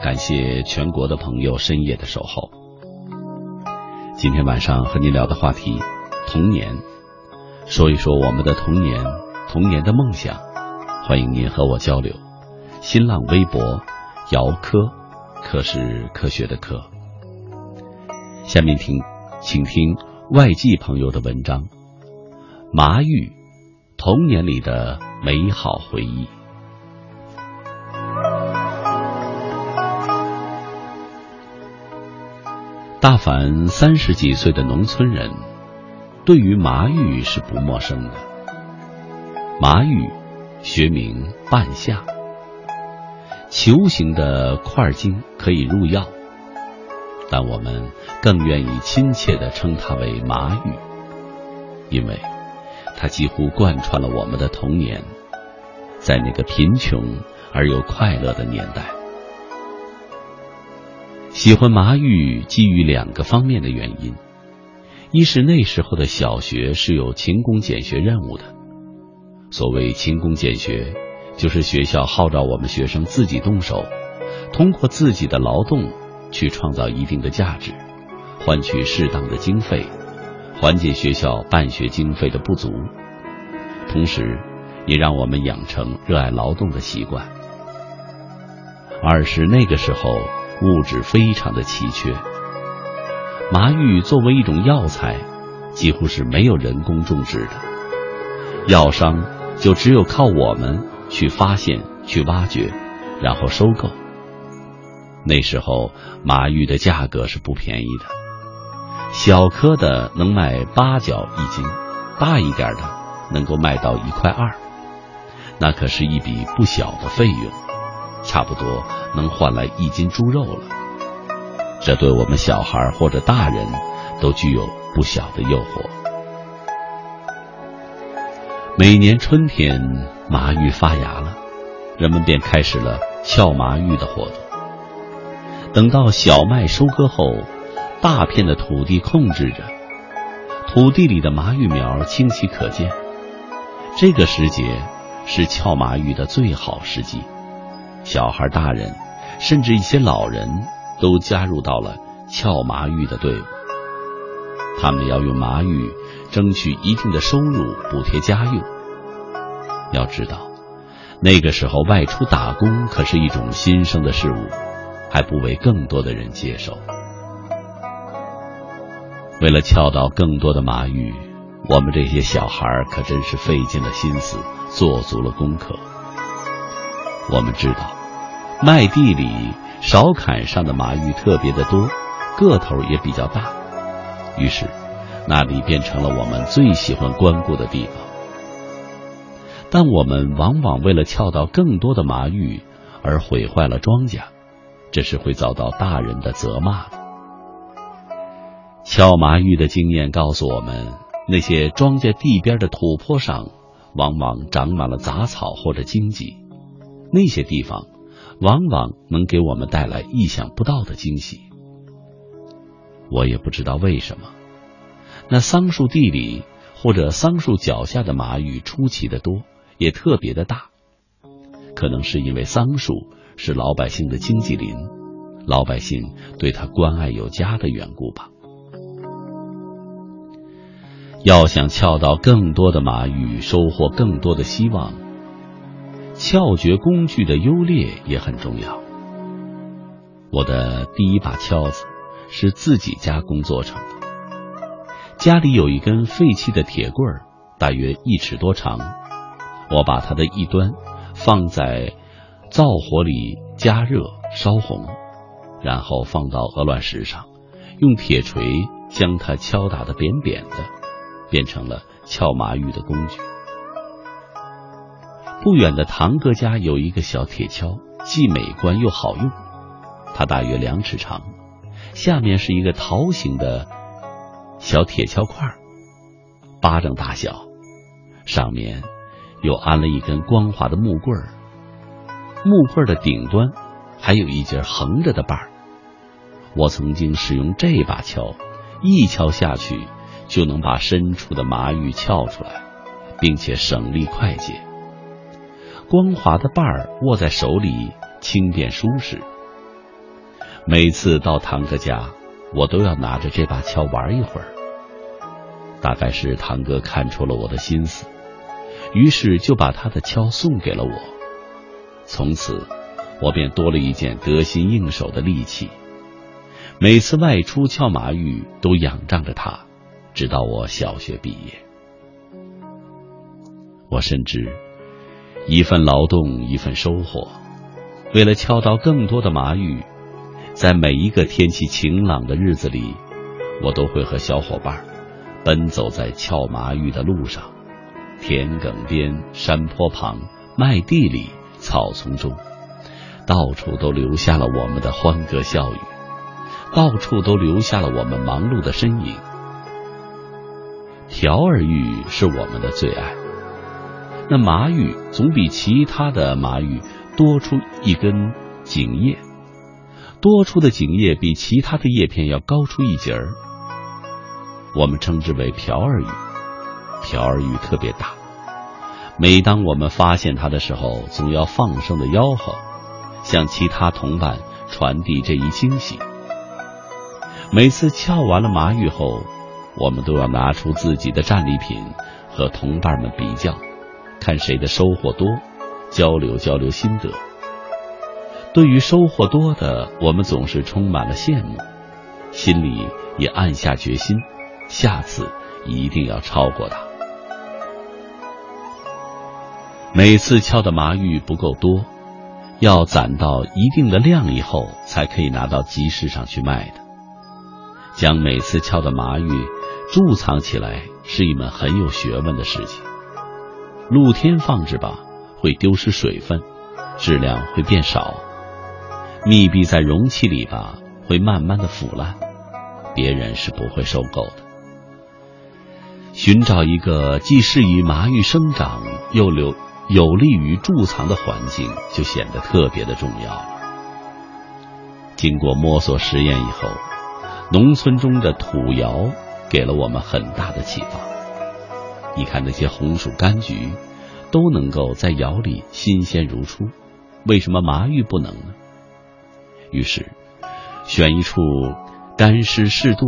感谢全国的朋友深夜的守候。今天晚上和您聊的话题，童年，说一说我们的童年，童年的梦想，欢迎您和我交流。新浪微博，姚科，科是科学的科。下面听，请听外记朋友的文章《麻玉童年里的美好回忆》。大凡三十几岁的农村人，对于麻玉是不陌生的。麻玉，学名半夏，球形的块茎可以入药。但我们更愿意亲切地称它为麻玉，因为它几乎贯穿了我们的童年，在那个贫穷而又快乐的年代。喜欢麻玉基于两个方面的原因：一是那时候的小学是有勤工俭学任务的，所谓勤工俭学，就是学校号召我们学生自己动手，通过自己的劳动。去创造一定的价值，换取适当的经费，缓解学校办学经费的不足，同时，也让我们养成热爱劳动的习惯。二是那个时候物质非常的稀缺，麻玉作为一种药材，几乎是没有人工种植的，药商就只有靠我们去发现、去挖掘，然后收购。那时候麻玉的价格是不便宜的，小颗的能卖八角一斤，大一点的能够卖到一块二，那可是一笔不小的费用，差不多能换来一斤猪肉了。这对我们小孩或者大人都具有不小的诱惑。每年春天麻玉发芽了，人们便开始了撬麻玉的活动。等到小麦收割后，大片的土地控制着，土地里的麻玉苗清晰可见。这个时节是撬麻玉的最好时机，小孩、大人，甚至一些老人都加入到了撬麻玉的队伍。他们要用麻玉争取一定的收入，补贴家用。要知道，那个时候外出打工可是一种新生的事物。还不为更多的人接受。为了撬到更多的麻玉，我们这些小孩可真是费尽了心思，做足了功课。我们知道，麦地里少坎上的麻玉特别的多，个头也比较大，于是那里变成了我们最喜欢光顾的地方。但我们往往为了撬到更多的麻玉而毁坏了庄稼。这是会遭到大人的责骂的。敲麻玉的经验告诉我们，那些庄稼地边的土坡上，往往长满了杂草或者荆棘，那些地方往往能给我们带来意想不到的惊喜。我也不知道为什么，那桑树地里或者桑树脚下的麻玉出奇的多，也特别的大。可能是因为桑树是老百姓的经济林，老百姓对他关爱有加的缘故吧。要想撬到更多的马玉，收获更多的希望，撬掘工具的优劣也很重要。我的第一把锹子。是自己加工做成的。家里有一根废弃的铁棍儿，大约一尺多长。我把它的一端放在灶火里加热烧红，然后放到鹅卵石上，用铁锤将它敲打的扁扁的，变成了撬麻玉的工具。不远的堂哥家有一个小铁锹，既美观又好用，它大约两尺长。下面是一个桃形的小铁锹块，巴掌大小，上面又安了一根光滑的木棍儿。木棍的顶端还有一节横着的把儿。我曾经使用这把锹，一敲下去就能把深处的麻玉撬出来，并且省力快捷。光滑的把儿握在手里，轻便舒适。每次到堂哥家，我都要拿着这把锹玩一会儿。大概是堂哥看出了我的心思，于是就把他的锹送给了我。从此，我便多了一件得心应手的利器。每次外出撬麻玉，都仰仗着它，直到我小学毕业。我深知，一份劳动一份收获。为了撬到更多的麻玉。在每一个天气晴朗的日子里，我都会和小伙伴奔走在撬麻玉的路上，田埂边、山坡旁、麦地里、草丛中，到处都留下了我们的欢歌笑语，到处都留下了我们忙碌的身影。条儿玉是我们的最爱，那麻玉总比其他的麻玉多出一根茎叶。多出的茎叶比其他的叶片要高出一截儿，我们称之为瓢儿玉。瓢儿玉特别大，每当我们发现它的时候，总要放声的吆喝，向其他同伴传递这一惊喜。每次撬完了麻玉后，我们都要拿出自己的战利品和同伴们比较，看谁的收获多，交流交流心得。对于收获多的，我们总是充满了羡慕，心里也暗下决心，下次一定要超过他。每次敲的麻玉不够多，要攒到一定的量以后，才可以拿到集市上去卖的。将每次敲的麻玉贮藏起来，是一门很有学问的事情。露天放置吧，会丢失水分，质量会变少。密闭在容器里吧，会慢慢的腐烂，别人是不会收购的。寻找一个既适宜麻玉生长，又留有利于贮藏的环境，就显得特别的重要了。经过摸索实验以后，农村中的土窑给了我们很大的启发。你看那些红薯柑橘，都能够在窑里新鲜如初，为什么麻玉不能呢？于是，选一处干湿适度、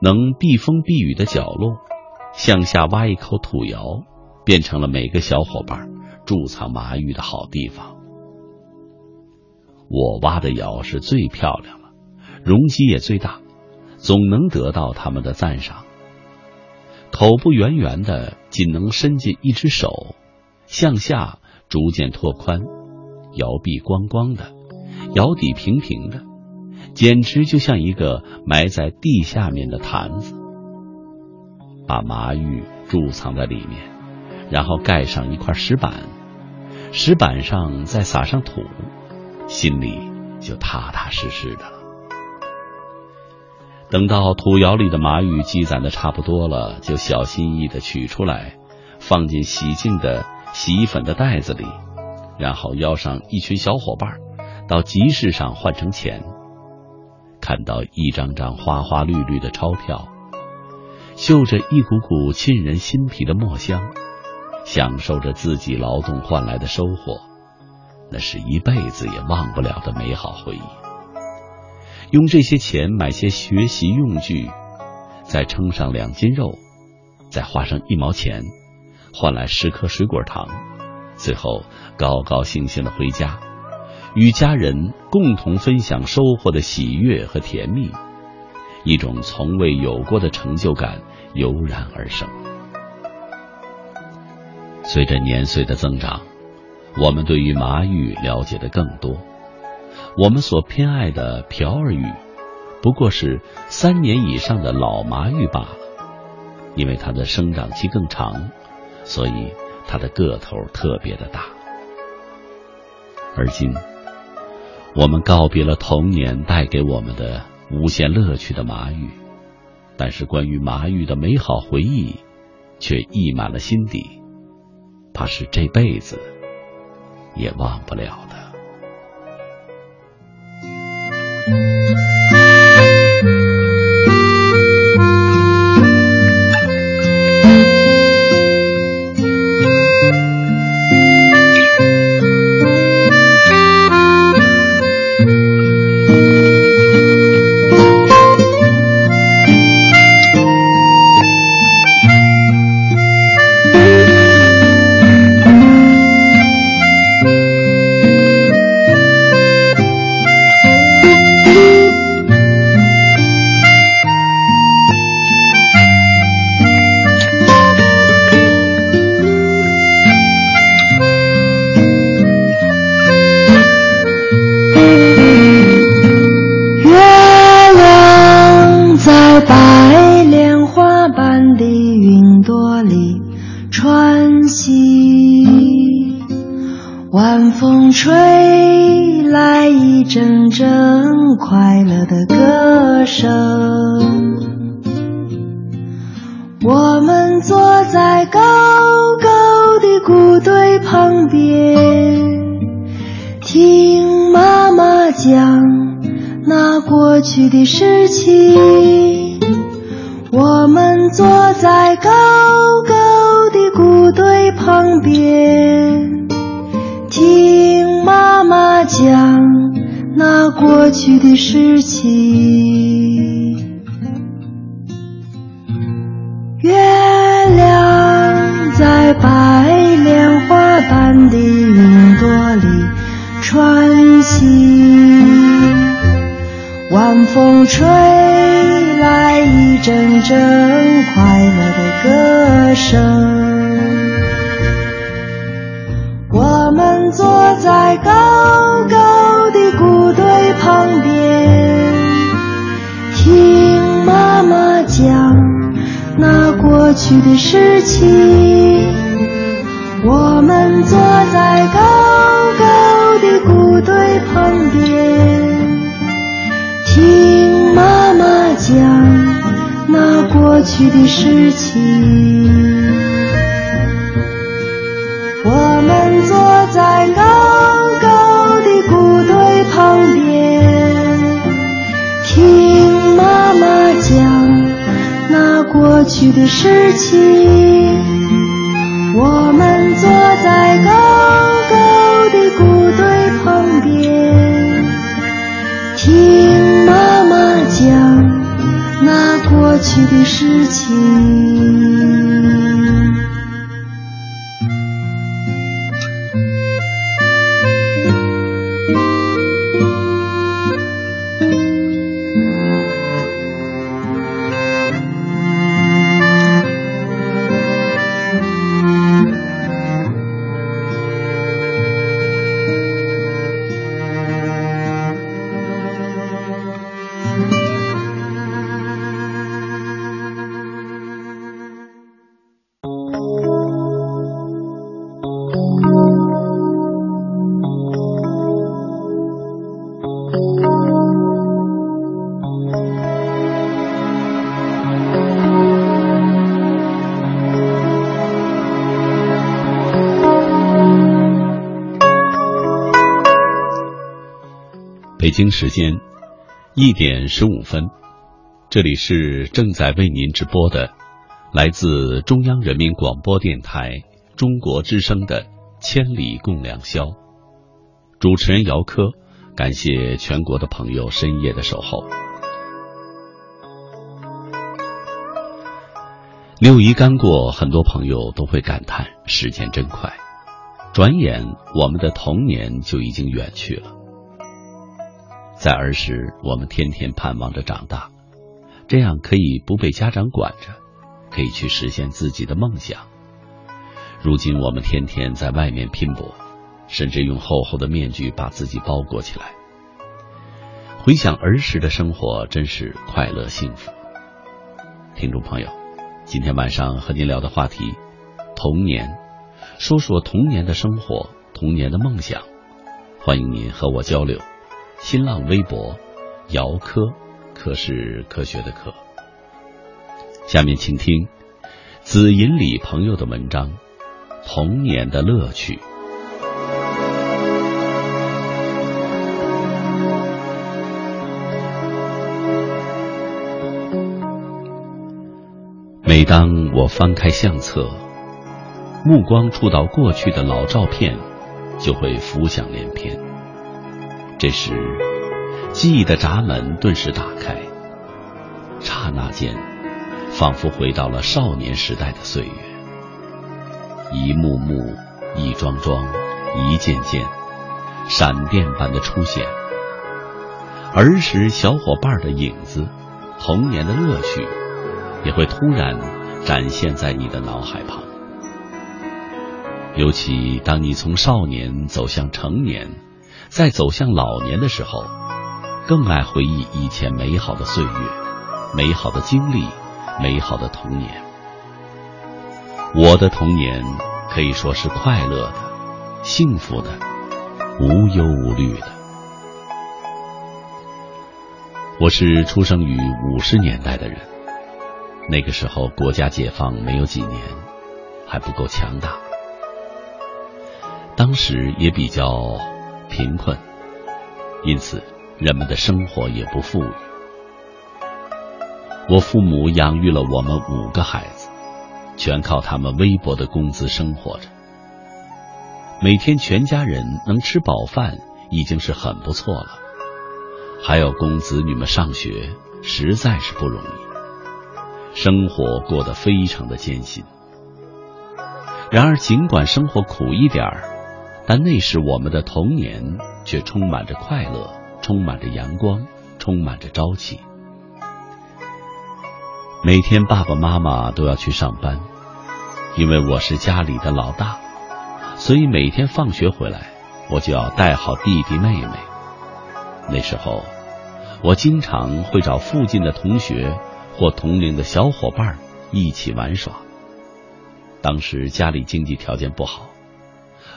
能避风避雨的角落，向下挖一口土窑，变成了每个小伙伴贮藏麻玉的好地方。我挖的窑是最漂亮了，容积也最大，总能得到他们的赞赏。口部圆圆的，仅能伸进一只手，向下逐渐拓宽，窑壁光光的。窑底平平的，简直就像一个埋在地下面的坛子。把麻玉贮藏在里面，然后盖上一块石板，石板上再撒上土，心里就踏踏实实的了。等到土窑里的麻玉积攒的差不多了，就小心翼翼的取出来，放进洗净的洗衣粉的袋子里，然后邀上一群小伙伴，到集市上换成钱。看到一张张花花绿绿的钞票，嗅着一股股沁人心脾的墨香，享受着自己劳动换来的收获，那是一辈子也忘不了的美好回忆。用这些钱买些学习用具，再称上两斤肉，再花上一毛钱，换来十颗水果糖，最后高高兴兴的回家，与家人共同分享收获的喜悦和甜蜜，一种从未有过的成就感油然而生。随着年岁的增长，我们对于麻玉了解的更多。我们所偏爱的瓢儿玉，不过是三年以上的老麻玉罢了。因为它的生长期更长，所以它的个头特别的大。而今，我们告别了童年带给我们的无限乐趣的麻玉，但是关于麻玉的美好回忆，却溢满了心底，怕是这辈子也忘不了的。京时间一点十五分，这里是正在为您直播的，来自中央人民广播电台中国之声的《千里共良宵》。主持人姚科，感谢全国的朋友深夜的守候。六一刚过，很多朋友都会感叹时间真快，转眼我们的童年就已经远去了。在儿时，我们天天盼望着长大，这样可以不被家长管着，可以去实现自己的梦想。如今，我们天天在外面拼搏，甚至用厚厚的面具把自己包裹起来。回想儿时的生活，真是快乐幸福。听众朋友，今天晚上和您聊的话题，童年，说说童年的生活，童年的梦想。欢迎您和我交流。新浪微博，姚科，科是科学的科。下面请听紫银里朋友的文章《童年的乐趣》。每当我翻开相册，目光触到过去的老照片，就会浮想联翩。这时，记忆的闸门顿时打开，刹那间，仿佛回到了少年时代的岁月。一幕幕，一桩桩，一件件，闪电般的出现。儿时小伙伴的影子，童年的乐趣，也会突然展现在你的脑海旁。尤其当你从少年走向成年。在走向老年的时候，更爱回忆以前美好的岁月、美好的经历、美好的童年。我的童年可以说是快乐的、幸福的、无忧无虑的。我是出生于五十年代的人，那个时候国家解放没有几年，还不够强大，当时也比较。贫困，因此人们的生活也不富裕。我父母养育了我们五个孩子，全靠他们微薄的工资生活着。每天全家人能吃饱饭已经是很不错了，还要供子女们上学，实在是不容易，生活过得非常的艰辛。然而，尽管生活苦一点儿。但那时我们的童年却充满着快乐，充满着阳光，充满着朝气。每天爸爸妈妈都要去上班，因为我是家里的老大，所以每天放学回来，我就要带好弟弟妹妹。那时候，我经常会找附近的同学或同龄的小伙伴一起玩耍。当时家里经济条件不好。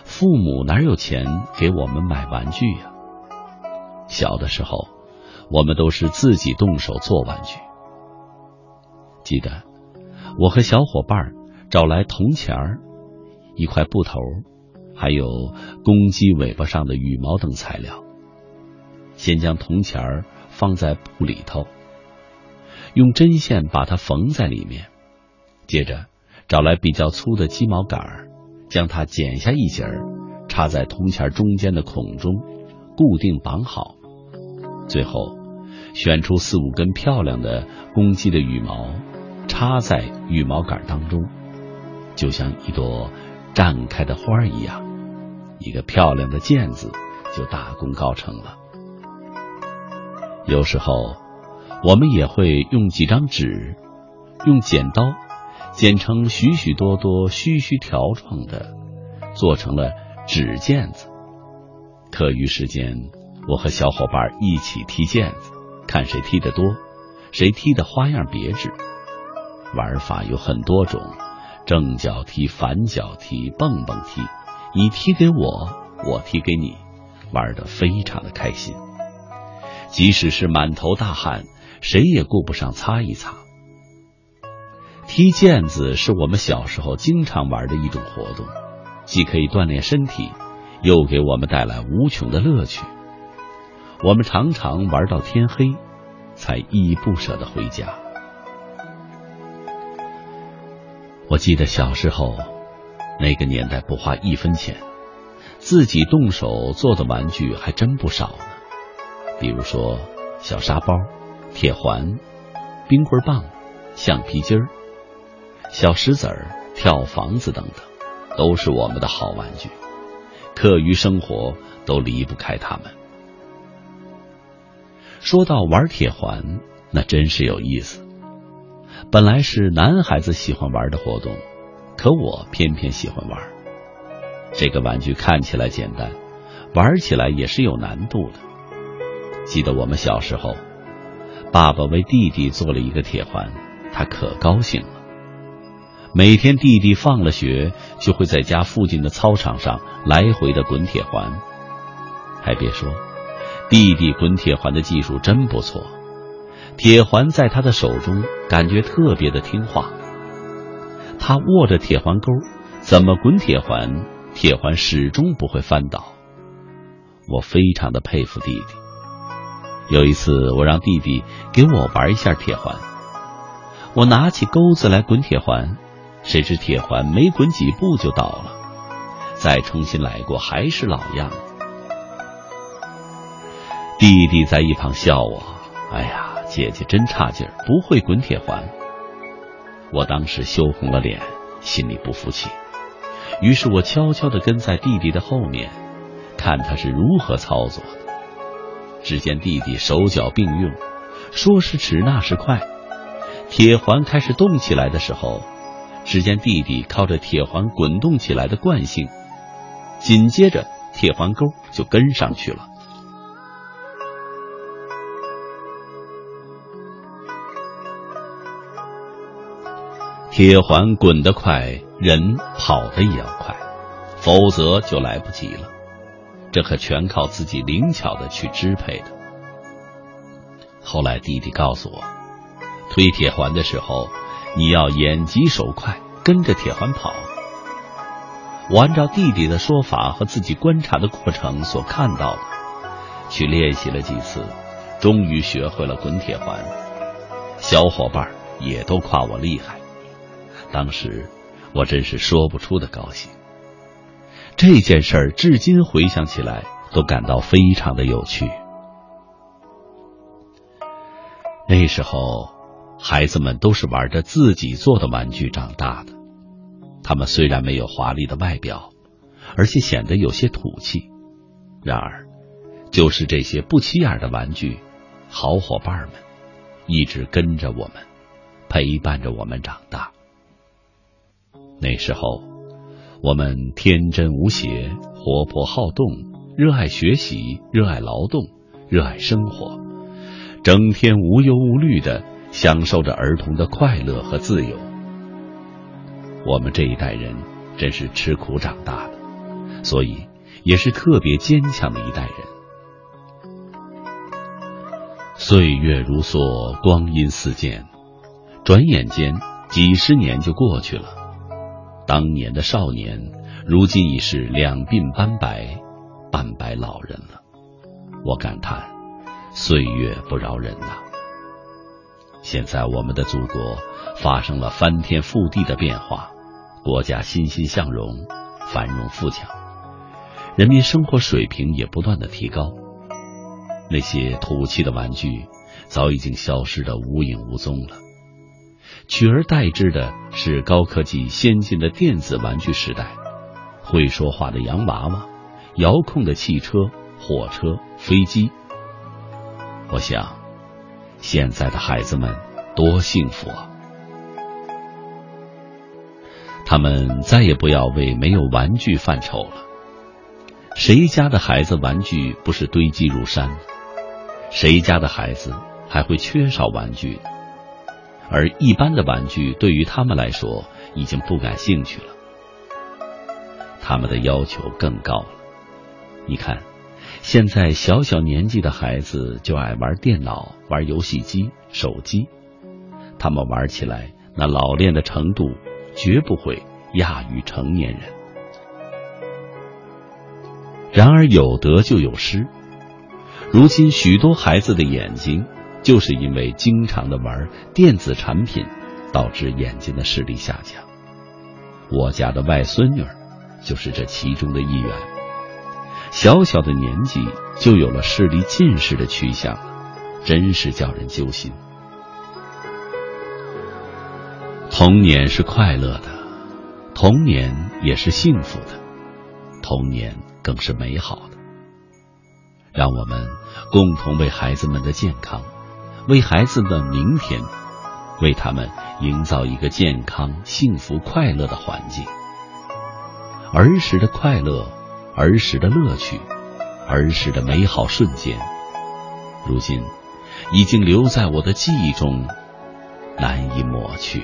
父母哪有钱给我们买玩具呀？小的时候，我们都是自己动手做玩具。记得我和小伙伴找来铜钱儿、一块布头，还有公鸡尾巴上的羽毛等材料，先将铜钱儿放在布里头，用针线把它缝在里面，接着找来比较粗的鸡毛杆儿。将它剪下一截儿，插在铜钱中间的孔中，固定绑好。最后，选出四五根漂亮的公鸡的羽毛，插在羽毛杆当中，就像一朵绽开的花一样，一个漂亮的毽子就大功告成了。有时候，我们也会用几张纸，用剪刀。剪成许许多多须须条状的，做成了纸毽子。课余时间，我和小伙伴一起踢毽子，看谁踢得多，谁踢的花样别致。玩法有很多种，正脚踢、反脚踢、蹦蹦踢，你踢给我，我踢给你，玩得非常的开心。即使是满头大汗，谁也顾不上擦一擦。踢毽子是我们小时候经常玩的一种活动，既可以锻炼身体，又给我们带来无穷的乐趣。我们常常玩到天黑，才依依不舍的回家。我记得小时候，那个年代不花一分钱，自己动手做的玩具还真不少呢。比如说小沙包、铁环、冰棍棒、橡皮筋儿、小石子儿、跳房子等等，都是我们的好玩具。课余生活都离不开它们。说到玩铁环，那真是有意思。本来是男孩子喜欢玩的活动，可我偏偏喜欢玩。这个玩具看起来简单，玩起来也是有难度的。记得我们小时候，爸爸为弟弟做了一个铁环，他可高兴了。每天弟弟放了学，就会在家附近的操场上来回的滚铁环。还别说，弟弟滚铁环的技术真不错。铁环在他的手中，感觉特别的听话。他握着铁环钩，怎么滚铁环，铁环始终不会翻倒。我非常的佩服弟弟。有一次，我让弟弟给我玩一下铁环，我拿起钩子来滚铁环，谁知铁环没滚几步就倒了。再重新来过，还是老样。弟弟在一旁笑我：“哎呀。”姐姐真差劲儿，不会滚铁环。我当时羞红了脸，心里不服气。于是我悄悄的跟在弟弟的后面，看他是如何操作的。只见弟弟手脚并用，说时迟那时快，铁环开始动起来的时候，只见弟弟靠着铁环滚动起来的惯性，紧接着铁环钩就跟上去了。铁环滚得快，人跑得也要快，否则就来不及了。这可全靠自己灵巧的去支配的。后来弟弟告诉我，推铁环的时候，你要眼疾手快，跟着铁环跑。我按照弟弟的说法和自己观察的过程所看到的，去练习了几次，终于学会了滚铁环。小伙伴也都夸我厉害。当时我真是说不出的高兴。这件事儿至今回想起来都感到非常的有趣。那时候，孩子们都是玩着自己做的玩具长大的。他们虽然没有华丽的外表，而且显得有些土气，然而，就是这些不起眼的玩具，好伙伴们一直跟着我们，陪伴着我们长大。那时候，我们天真无邪、活泼好动、热爱学习、热爱劳动、热爱生活，整天无忧无虑的享受着儿童的快乐和自由。我们这一代人真是吃苦长大的，所以也是特别坚强的一代人。岁月如梭，光阴似箭，转眼间几十年就过去了。当年的少年，如今已是两鬓斑白，半白老人了。我感叹，岁月不饶人呐。现在我们的祖国发生了翻天覆地的变化，国家欣欣向荣，繁荣富强，人民生活水平也不断的提高。那些土气的玩具，早已经消失的无影无踪了。取而代之的是高科技、先进的电子玩具时代，会说话的洋娃娃，遥控的汽车、火车、飞机。我想，现在的孩子们多幸福啊！他们再也不要为没有玩具犯愁了。谁家的孩子玩具不是堆积如山？谁家的孩子还会缺少玩具？而一般的玩具对于他们来说已经不感兴趣了，他们的要求更高了。你看，现在小小年纪的孩子就爱玩电脑、玩游戏机、手机，他们玩起来那老练的程度绝不会亚于成年人。然而有得就有失，如今许多孩子的眼睛，就是因为经常的玩电子产品，导致眼睛的视力下降。我家的外孙女，就是这其中的一员。小小的年纪就有了视力近视的趋向，真是叫人揪心。童年是快乐的，童年也是幸福的，童年更是美好的。让我们共同为孩子们的健康，为孩子的明天，为他们营造一个健康、幸福、快乐的环境。儿时的快乐，儿时的乐趣，儿时的美好瞬间，如今已经留在我的记忆中，难以抹去。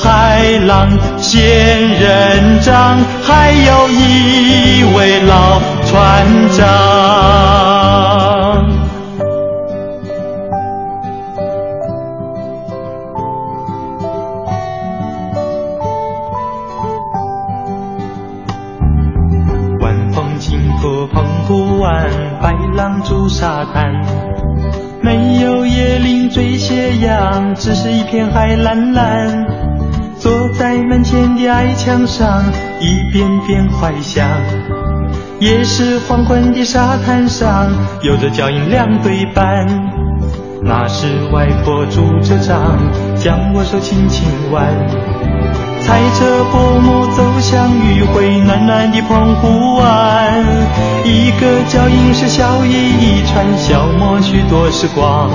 海浪、仙人掌，还有一位老船长。晚风轻拂澎湖湾，白浪逐沙滩。没有椰林缀斜阳，只是一片海蓝蓝。门前的矮墙上，一遍遍怀想。也是黄昏的沙滩上，有着脚印两对半。那是外婆拄着杖，将我手轻轻挽。踩着薄暮走向余晖，暖暖的澎湖湾。一个脚印是笑意一串，消磨许多时光。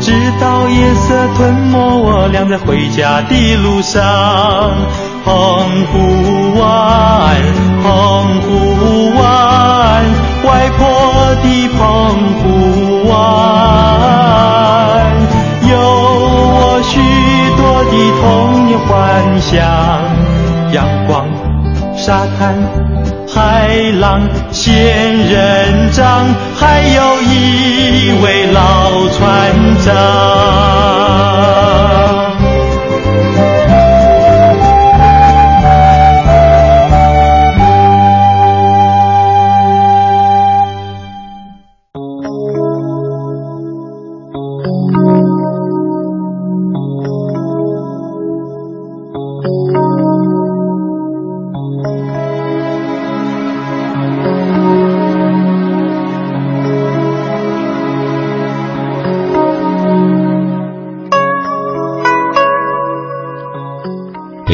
直到夜色吞没我俩在回家的路上，澎湖湾，澎湖湾，外婆的澎湖湾，有我许多的童年幻想，阳光，沙滩。海浪、仙人掌，还有一位老船长。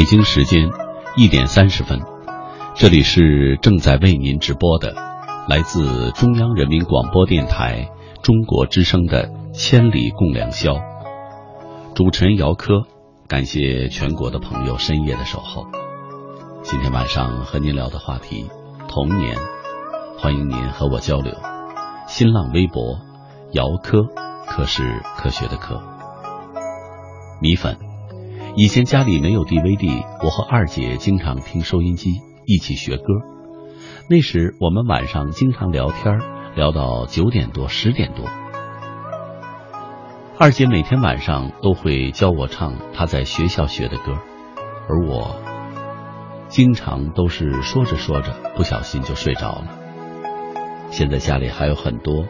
北京时间一点三十分，这里是正在为您直播的，来自中央人民广播电台中国之声的《千里共良宵》。主持人姚科，感谢全国的朋友深夜的守候。今天晚上和您聊的话题童年，欢迎您和我交流。新浪微博姚科，科是科学的科。米粉。以前家里没有 DVD，我和二姐经常听收音机，一起学歌。那时我们晚上经常聊天，聊到九点多、十点多。二姐每天晚上都会教我唱她在学校学的歌，而我经常都是说着说着不小心就睡着了。现在家里还有很多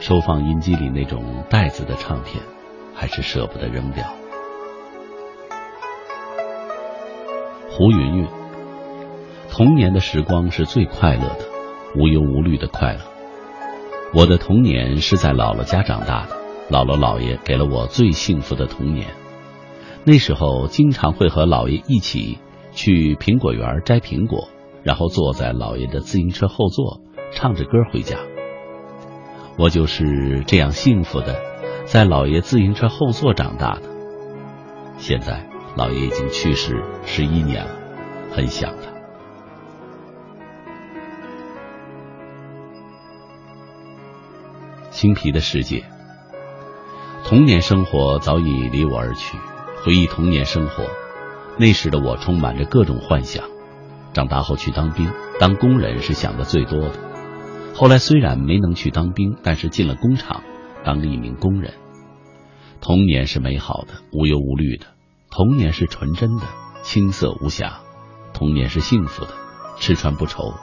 收放音机里那种袋子的唱片，还是舍不得扔掉。胡云云，童年的时光是最快乐的，无忧无虑的快乐。我的童年是在姥姥家长大的，姥姥姥爷给了我最幸福的童年。那时候经常会和姥爷一起去苹果园摘苹果，然后坐在姥爷的自行车后座。唱着歌回家，我就是这样幸福的，在姥爷自行车后座长大的。现在老爷已经去世十一年了，很想他。青皮的世界，童年生活早已离我而去。回忆童年生活，那时的我充满着各种幻想。长大后去当兵、当工人是想的最多的。后来虽然没能去当兵，但是进了工厂，当了一名工人。童年是美好的，无忧无虑的；童年是纯真的，青涩无瑕；童年是幸福的，吃穿不愁。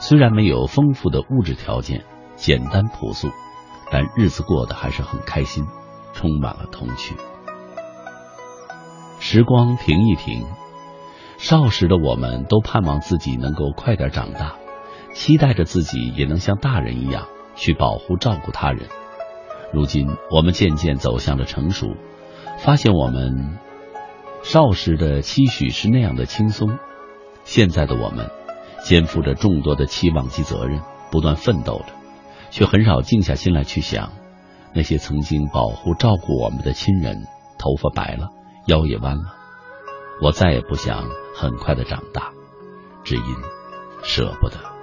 虽然没有丰富的物质条件，简单朴素，但日子过得还是很开心，充满了童趣。时光停一停，少时的我们都盼望自己能够快点长大。期待着自己也能像大人一样去保护、照顾他人。如今，我们渐渐走向了成熟，发现我们少时的期许是那样的轻松。现在的我们，肩负着众多的期望及责任，不断奋斗着，却很少静下心来去想那些曾经保护、照顾我们的亲人，头发白了，腰也弯了。我再也不想很快的长大，只因舍不得。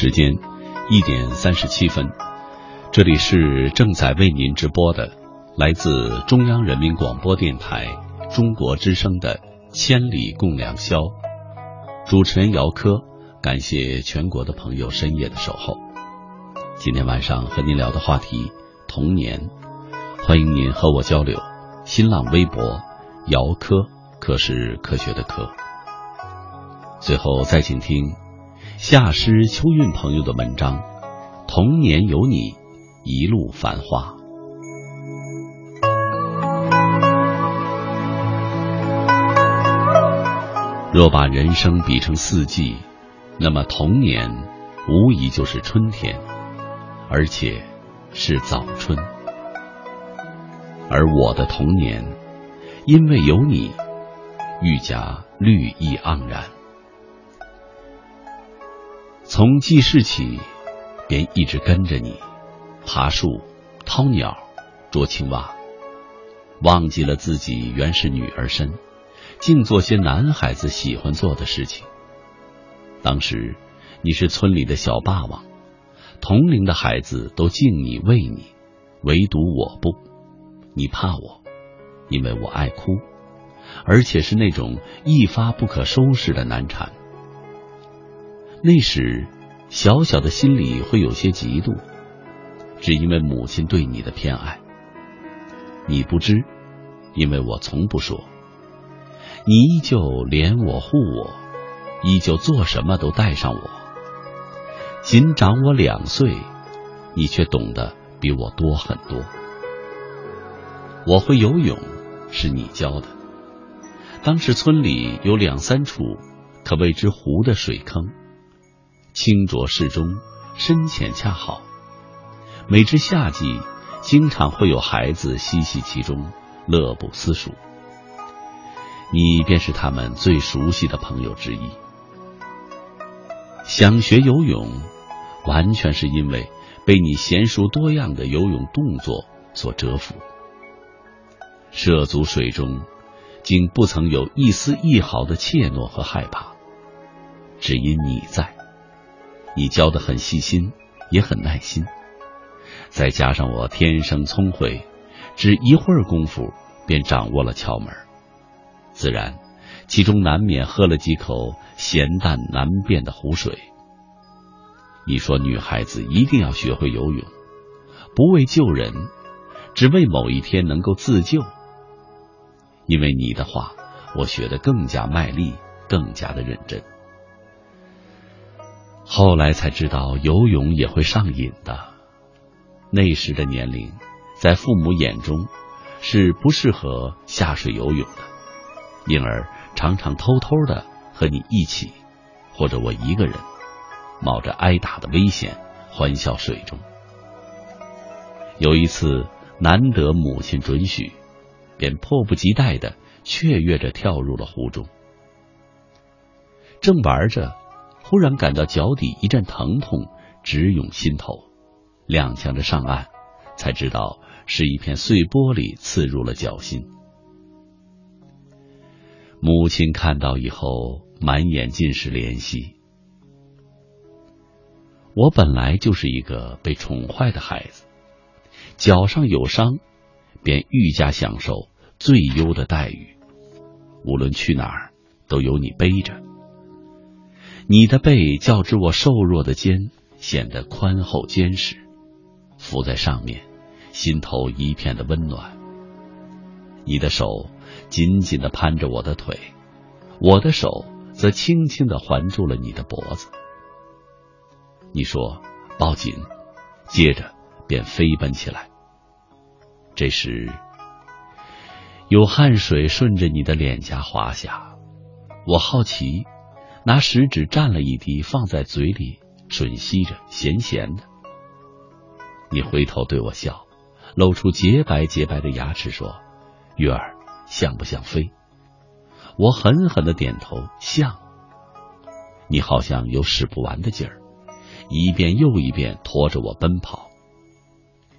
时间一点三十七分，这里是正在为您直播的来自中央人民广播电台中国之声的《千里共良宵》，主持人姚科，感谢全国的朋友深夜的守候。今天晚上和您聊的话题童年，欢迎您和我交流。新浪微博姚科，科是科学的科。最后再请听夏诗秋韵朋友的文章《童年有你，一路繁花》。若把人生比成四季，那么童年无疑就是春天。而且是早春，而我的童年，因为有你，愈加绿意盎然。从记事起，便一直跟着你，爬树、掏鸟、捉青蛙，忘记了自己原是女儿身，净做些男孩子喜欢做的事情。当时，你是村里的小霸王。同龄的孩子都敬你畏你，唯独我不。你怕我，因为我爱哭，而且是那种一发不可收拾的难缠。那时，小小的心里会有些嫉妒，只因为母亲对你的偏爱。你不知，因为我从不说。你依旧怜我护我，依旧做什么都带上我。仅长我两岁，你却懂得比我多很多。我会游泳，是你教的。当时村里有两三处可谓之湖的水坑，清浊适中，深浅恰好。每至夏季，经常会有孩子嬉戏其中，乐不思蜀。你便是他们最熟悉的朋友之一。想学游泳，完全是因为被你娴熟多样的游泳动作所折服。涉足水中，竟不曾有一丝一毫的怯懦和害怕，只因你在。你教的很细心，也很耐心，再加上我天生聪慧，只一会儿功夫便掌握了窍门，自然。其中难免喝了几口咸淡难辨的湖水。你说女孩子一定要学会游泳，不为救人，只为某一天能够自救。因为你的话，我学得更加卖力，更加的认真。后来才知道游泳也会上瘾的。那时的年龄，在父母眼中是不适合下水游泳的，因而。常常偷偷的和你一起，或者我一个人，冒着挨打的危险欢笑水中。有一次难得母亲准许，便迫不及待的雀跃着跳入了湖中。正玩着，忽然感到脚底一阵疼痛直涌心头，踉跄着上岸，才知道是一片碎玻璃刺入了脚心。母亲看到以后，满眼尽是怜惜。我本来就是一个被宠坏的孩子，脚上有伤，便愈加享受最优的待遇。无论去哪儿，都有你背着。你的背较之我瘦弱的肩显得宽厚坚实，伏在上面，心头一片的温暖。你的手。紧紧的攀着我的腿，我的手则轻轻的环住了你的脖子。你说抱紧，接着便飞奔起来。这时，有汗水顺着你的脸颊滑下，我好奇，拿食指蘸了一滴放在嘴里吮吸着，咸咸的。你回头对我笑，露出洁白洁白的牙齿说：“月儿。”像不像飞？我狠狠的点头，像。你好像有使不完的劲儿，一遍又一遍拖着我奔跑。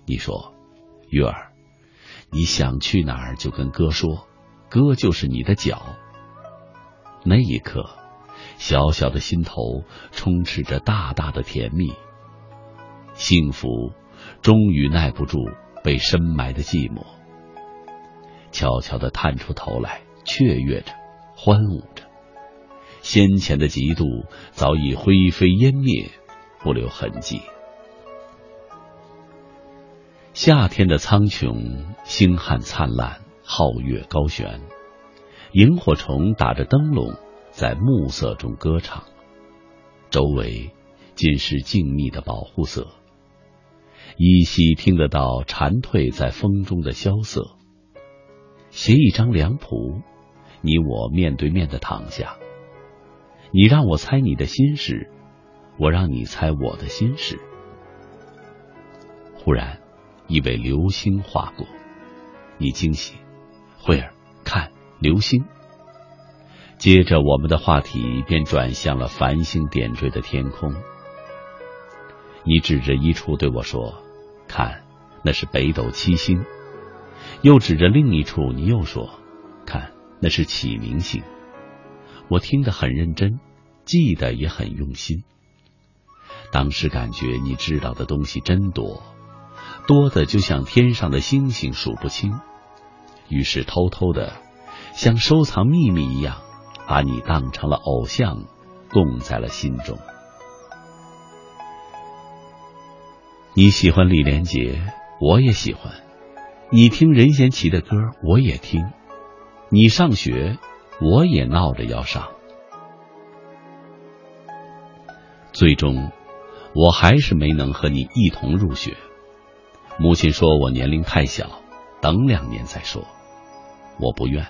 你说，月儿，你想去哪儿就跟哥说，哥就是你的脚。那一刻，小小的心头充斥着大大的甜蜜。幸福终于耐不住被深埋的寂寞，悄悄的探出头来，雀跃着，欢舞着。先前的嫉妒早已灰飞烟灭，不留痕迹。夏天的苍穹，星汉灿烂，皓月高悬，萤火虫打着灯笼，在暮色中歌唱。周围尽是静谧的保护色，依稀听得到蝉蜕在风中的萧瑟。携一张凉蒲，你我面对面的躺下。你让我猜你的心事，我让你猜我的心事。忽然。一位流星划过，你惊喜，慧儿，看流星。接着，我们的话题便转向了繁星点缀的天空。你指着一处对我说：“看，那是北斗七星。”又指着另一处，你又说：“看，那是启明星。”我听得很认真，记得也很用心。当时感觉你知道的东西真多。多的就像天上的星星数不清，于是偷偷的，像收藏秘密一样，把你当成了偶像，供在了心中。你喜欢李连杰，我也喜欢；你听任贤齐的歌，我也听；你上学，我也闹着要上。最终，我还是没能和你一同入学。母亲说我年龄太小，等两年再说。我不愿，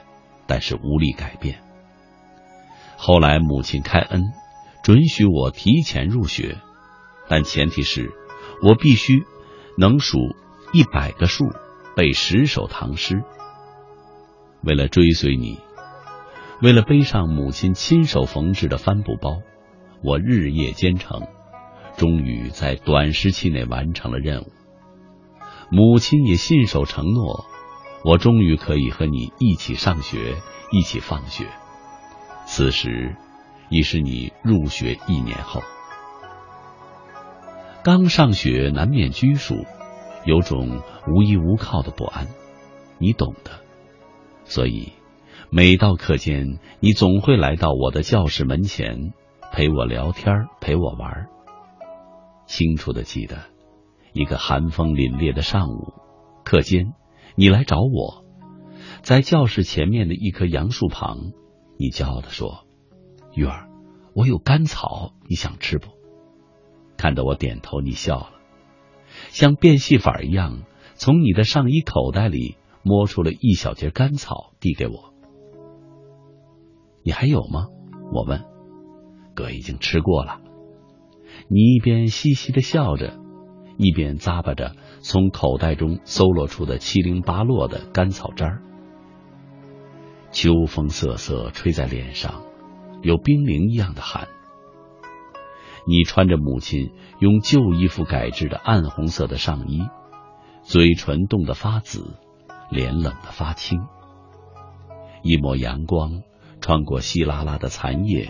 但是无力改变。后来母亲开恩，准许我提前入学，但前提是我必须能数一百个数，背十首唐诗。为了追随你，为了背上母亲亲手缝制的帆布包，我日夜兼程，终于在短时期内完成了任务。母亲也信守承诺，我终于可以和你一起上学，一起放学。此时已是你入学一年后。刚上学难免拘束，有种无依无靠的不安，你懂的。所以每到课间，你总会来到我的教室门前，陪我聊天，陪我玩。清楚的记得。一个寒风凛冽的上午，课间，你来找我，在教室前面的一棵杨树旁，你骄傲的说：“玉儿，我有甘草，你想吃不？”看到我点头，你笑了，像变戏法一样，从你的上衣口袋里摸出了一小截甘草，递给我。你还有吗？我问。哥已经吃过了。你一边嘻嘻的笑着。一边咂巴着从口袋中搜罗出的七零八落的干草渣，秋风瑟瑟吹在脸上，有冰凌一样的寒。你穿着母亲用旧衣服改制的暗红色的上衣，嘴唇冻得发紫，脸冷得发青。一抹阳光穿过稀拉拉的残叶，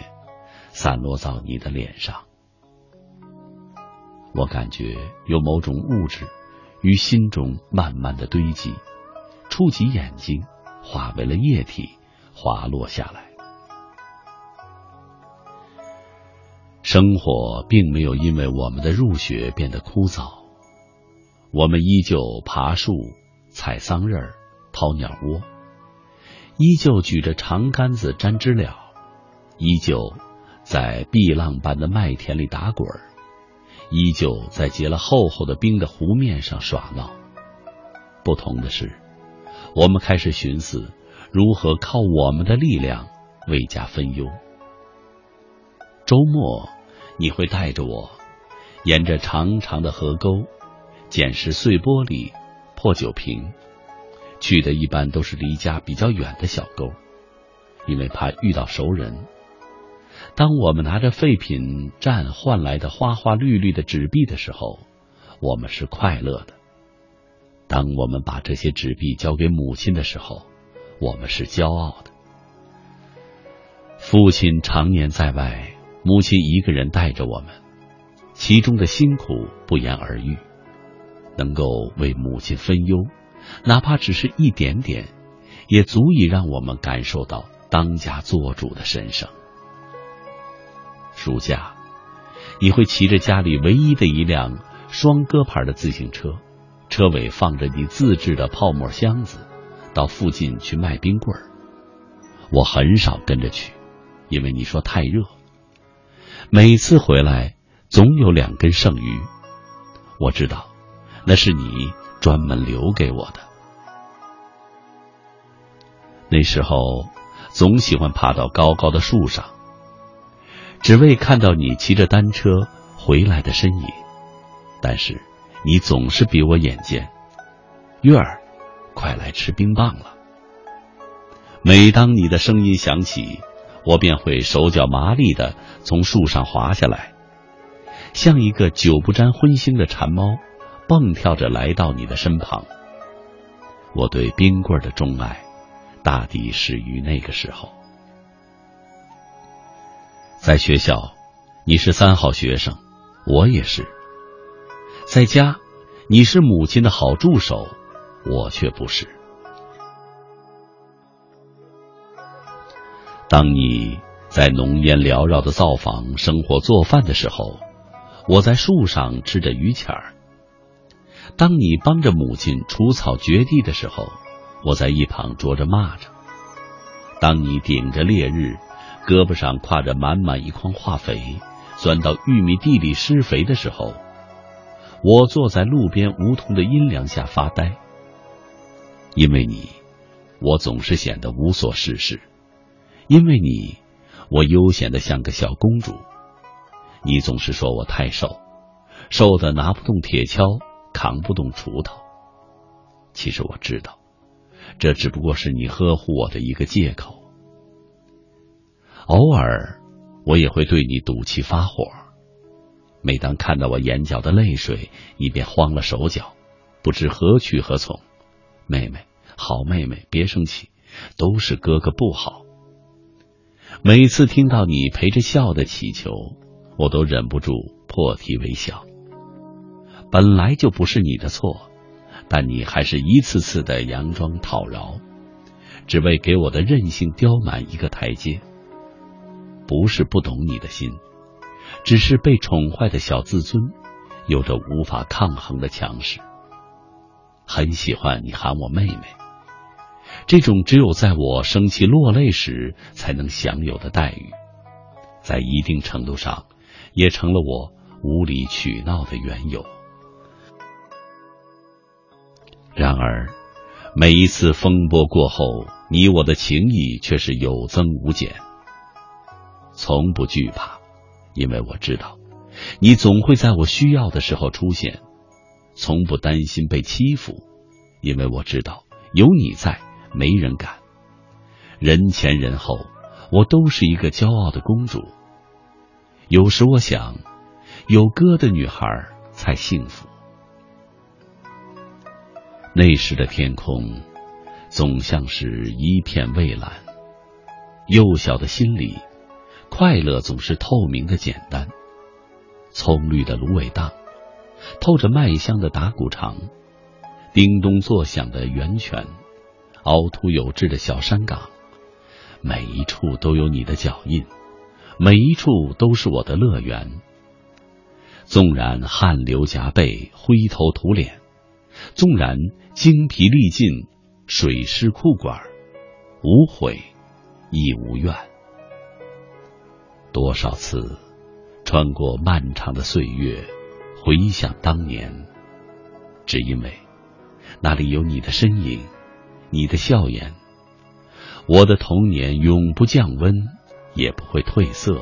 散落到你的脸上。我感觉有某种物质于心中慢慢的堆积，触及眼睛，化为了液体，滑落下来。生活并没有因为我们的入学变得枯燥，我们依旧爬树、采桑葚、掏鸟窝，依旧举着长杆子粘知了，依旧在碧浪般的麦田里打滚。依旧在结了厚厚的冰的湖面上耍闹。不同的是，我们开始寻思如何靠我们的力量为家分忧。周末，你会带着我沿着长长的河沟，捡拾碎玻璃、破酒瓶，去的一般都是离家比较远的小沟，因为怕遇到熟人。当我们拿着废品站换来的花花绿绿的纸币的时候，我们是快乐的；当我们把这些纸币交给母亲的时候，我们是骄傲的。父亲常年在外，母亲一个人带着我们，其中的辛苦不言而喻。能够为母亲分忧，哪怕只是一点点，也足以让我们感受到当家做主的神圣。暑假，你会骑着家里唯一的一辆双鸽牌的自行车，车尾放着你自制的泡沫箱子，到附近去卖冰棍儿。我很少跟着去。因为你说太热，每次回来总有两根剩余，我知道那是你专门留给我的。那时候总喜欢爬到高高的树上，只为看到你骑着单车回来的身影。但是你总是比我眼尖，月儿，快来吃冰棒了。每当你的声音响起。我便会手脚麻利的从树上滑下来，像一个久不沾荤腥的馋猫，蹦跳着来到你的身旁。我对冰棍的钟爱，大抵始于那个时候。在学校，你是三好学生，我也是；在家，你是母亲的好助手，我却不是。当你在浓烟缭绕的灶房生火做饭的时候，我在树上吃着榆钱儿；当你帮着母亲除草掘地的时候，我在一旁啄着蚂蚱；当你顶着烈日，胳膊上挎着满满一筐化肥，钻到玉米地里施肥的时候，我坐在路边梧桐的阴凉下发呆。因为你，我总是显得无所事事。因为你，我悠闲的像个小公主。你总是说我太瘦，瘦的拿不动铁锹，扛不动锄头。其实我知道，这只不过是你呵护我的一个借口。偶尔，我也会对你赌气发火。每当看到我眼角的泪水，你便慌了手脚，不知何去何从。妹妹，好妹妹，别生气，都是哥哥不好。每次听到你陪着笑的祈求，我都忍不住破涕为笑。本来就不是你的错，但你还是一次次的佯装讨饶，只为给我的任性刁蛮一个台阶。不是不懂你的心，只是被宠坏的小自尊，有着无法抗衡的强势。很喜欢你喊我妹妹。这种只有在我生气落泪时才能享有的待遇，在一定程度上，也成了我无理取闹的缘由。然而，每一次风波过后，你我的情谊却是有增无减。从不惧怕，因为我知道，你总会在我需要的时候出现；从不担心被欺负，因为我知道有你在。没人敢。人前人后，我都是一个骄傲的公主。有时我想，有哥的女孩才幸福。那时的天空，总像是一片蔚蓝。幼小的心里，快乐总是透明的简单。葱绿的芦苇荡，透着麦香的打谷场，叮咚作响的源泉。凹凸有致的小山岗，每一处都有你的脚印，每一处都是我的乐园。纵然汗流浃背、灰头土脸，纵然精疲力尽、水湿裤管，无悔亦无怨。多少次穿过漫长的岁月，回想当年，只因为那里有你的身影。你的笑颜，我的童年永不降温，也不会褪色，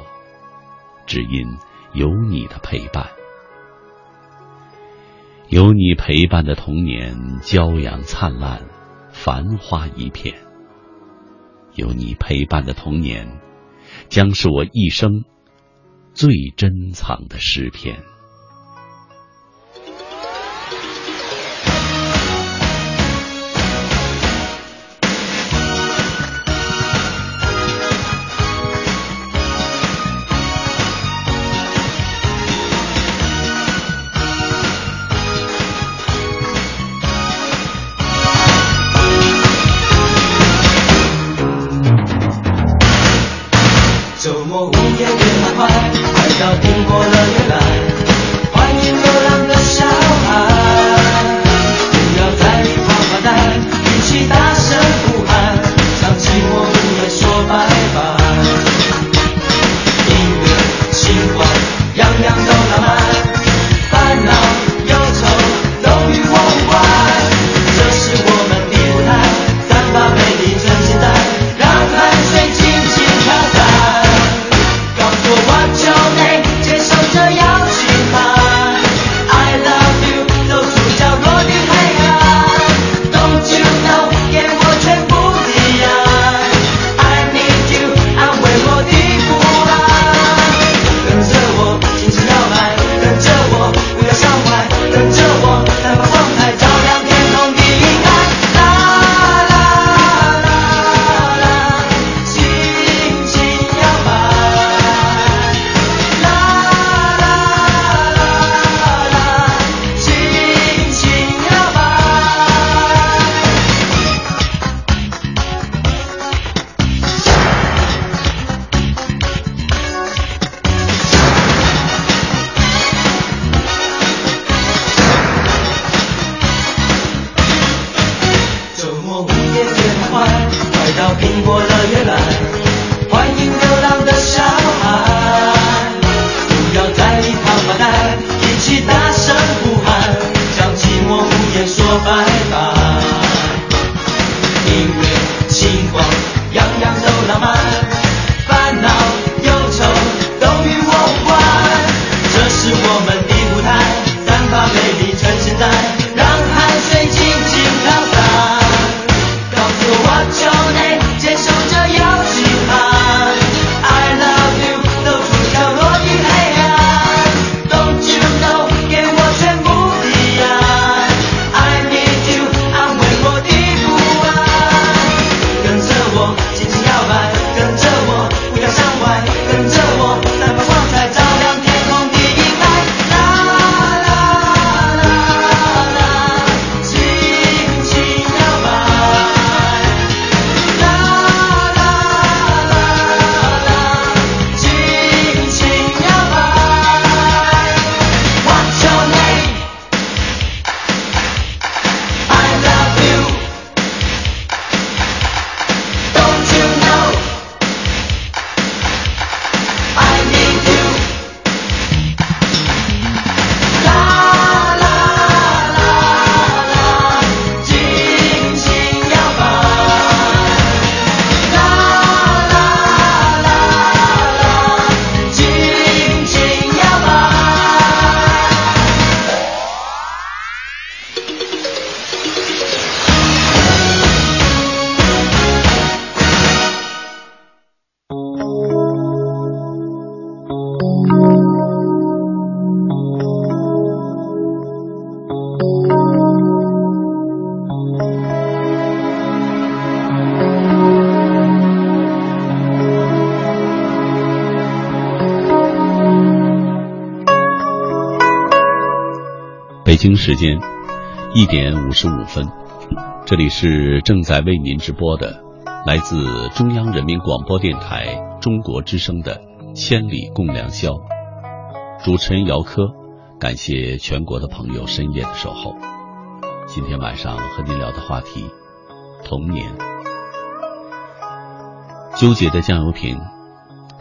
只因有你的陪伴。有你陪伴的童年，骄阳灿烂，繁花一片。有你陪伴的童年，将是我一生最珍藏的诗篇。北京时间一点五十五分，这里是正在为您直播的来自中央人民广播电台中国之声的《千里共良宵》，主持人姚科，感谢全国的朋友深夜的守候。今天晚上和您聊的话题，童年。纠结的酱油瓶，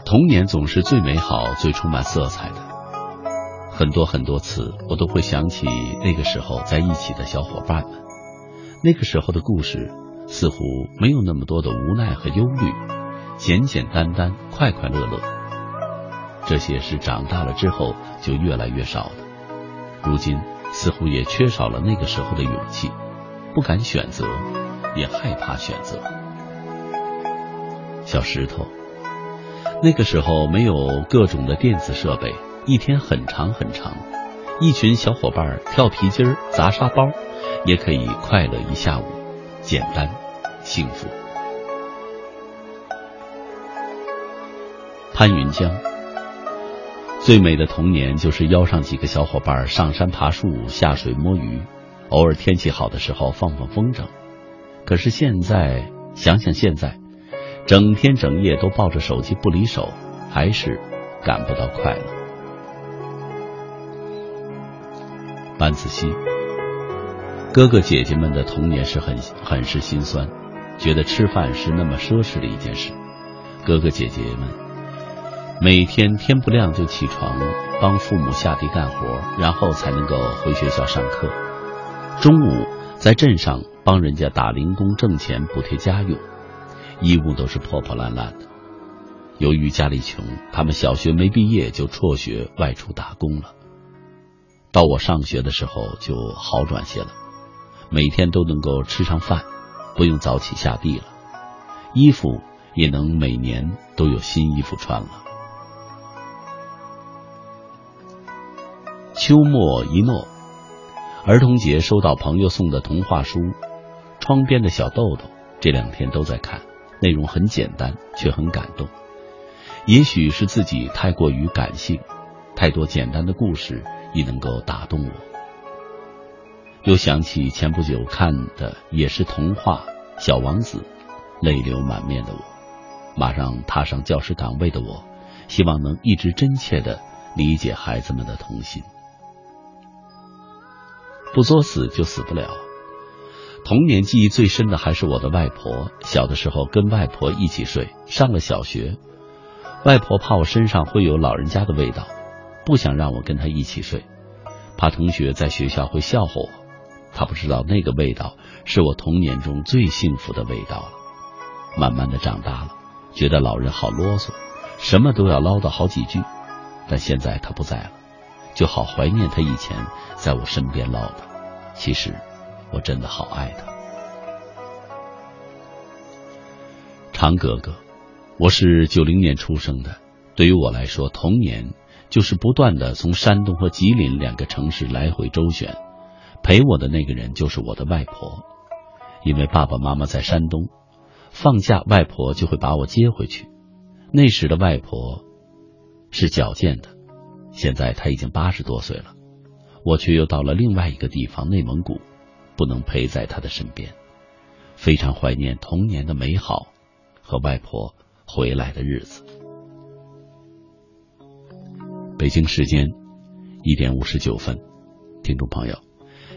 童年总是最美好、最充满色彩。很多很多次，我都会想起那个时候在一起的小伙伴们。那个时候的故事，似乎没有那么多的无奈和忧虑，简简单单、快快乐乐。这些是长大了之后就越来越少的。如今似乎也缺少了那个时候的勇气，不敢选择，也害怕选择。小石头，那个时候没有各种的电子设备。一天很长很长，一群小伙伴跳皮筋、砸沙包，也可以快乐一下午，简单幸福。潘云江，最美的童年就是邀上几个小伙伴上山爬树、下水摸鱼，偶尔天气好的时候放放风筝。可是现在想想现在，整天整夜都抱着手机不离手，还是感不到快乐。班子熙，哥哥姐姐们的童年是很很是心酸，觉得吃饭是那么奢侈的一件事。哥哥姐姐们每天天不亮就起床，帮父母下地干活，然后才能够回学校上课。中午在镇上帮人家打零工挣钱补贴家用，衣物都是破破烂烂的。由于家里穷，他们小学没毕业就辍学外出打工了。到我上学的时候就好转些了，每天都能够吃上饭，不用早起下地了，衣服也能每年都有新衣服穿了。秋末一诺，儿童节收到朋友送的童话书《窗边的小豆豆》，这两天都在看，内容很简单，却很感动。也许是自己太过于感性，太多简单的故事。亦能够打动我。又想起前不久看的也是童话《小王子》，泪流满面的我，马上踏上教师岗位的我，希望能一直真切的理解孩子们的童心。不作死就死不了。童年记忆最深的还是我的外婆，小的时候跟外婆一起睡，上了小学，外婆怕我身上会有老人家的味道。不想让我跟他一起睡，怕同学在学校会笑话我，他不知道那个味道是我童年中最幸福的味道了。慢慢的长大了，觉得老人好啰嗦，什么都要唠叨好几句。但现在他不在了，就好怀念他以前在我身边唠叨。其实，我真的好爱他。长哥哥，我是九零年出生的。对于我来说，童年就是不断的从山东和吉林两个城市来回周旋，陪我的那个人就是我的外婆。因为爸爸妈妈在山东，放假外婆就会把我接回去。那时的外婆是矫健的，现在她已经八十多岁了，我却又到了另外一个地方内蒙古，不能陪在她的身边，非常怀念童年的美好和外婆回来的日子。北京时间一点五十九分，听众朋友，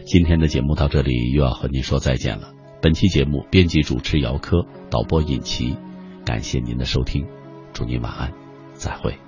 今天的节目到这里又要和您说再见了。本期节目编辑主持姚科，导播尹奇，感谢您的收听，祝您晚安，再会。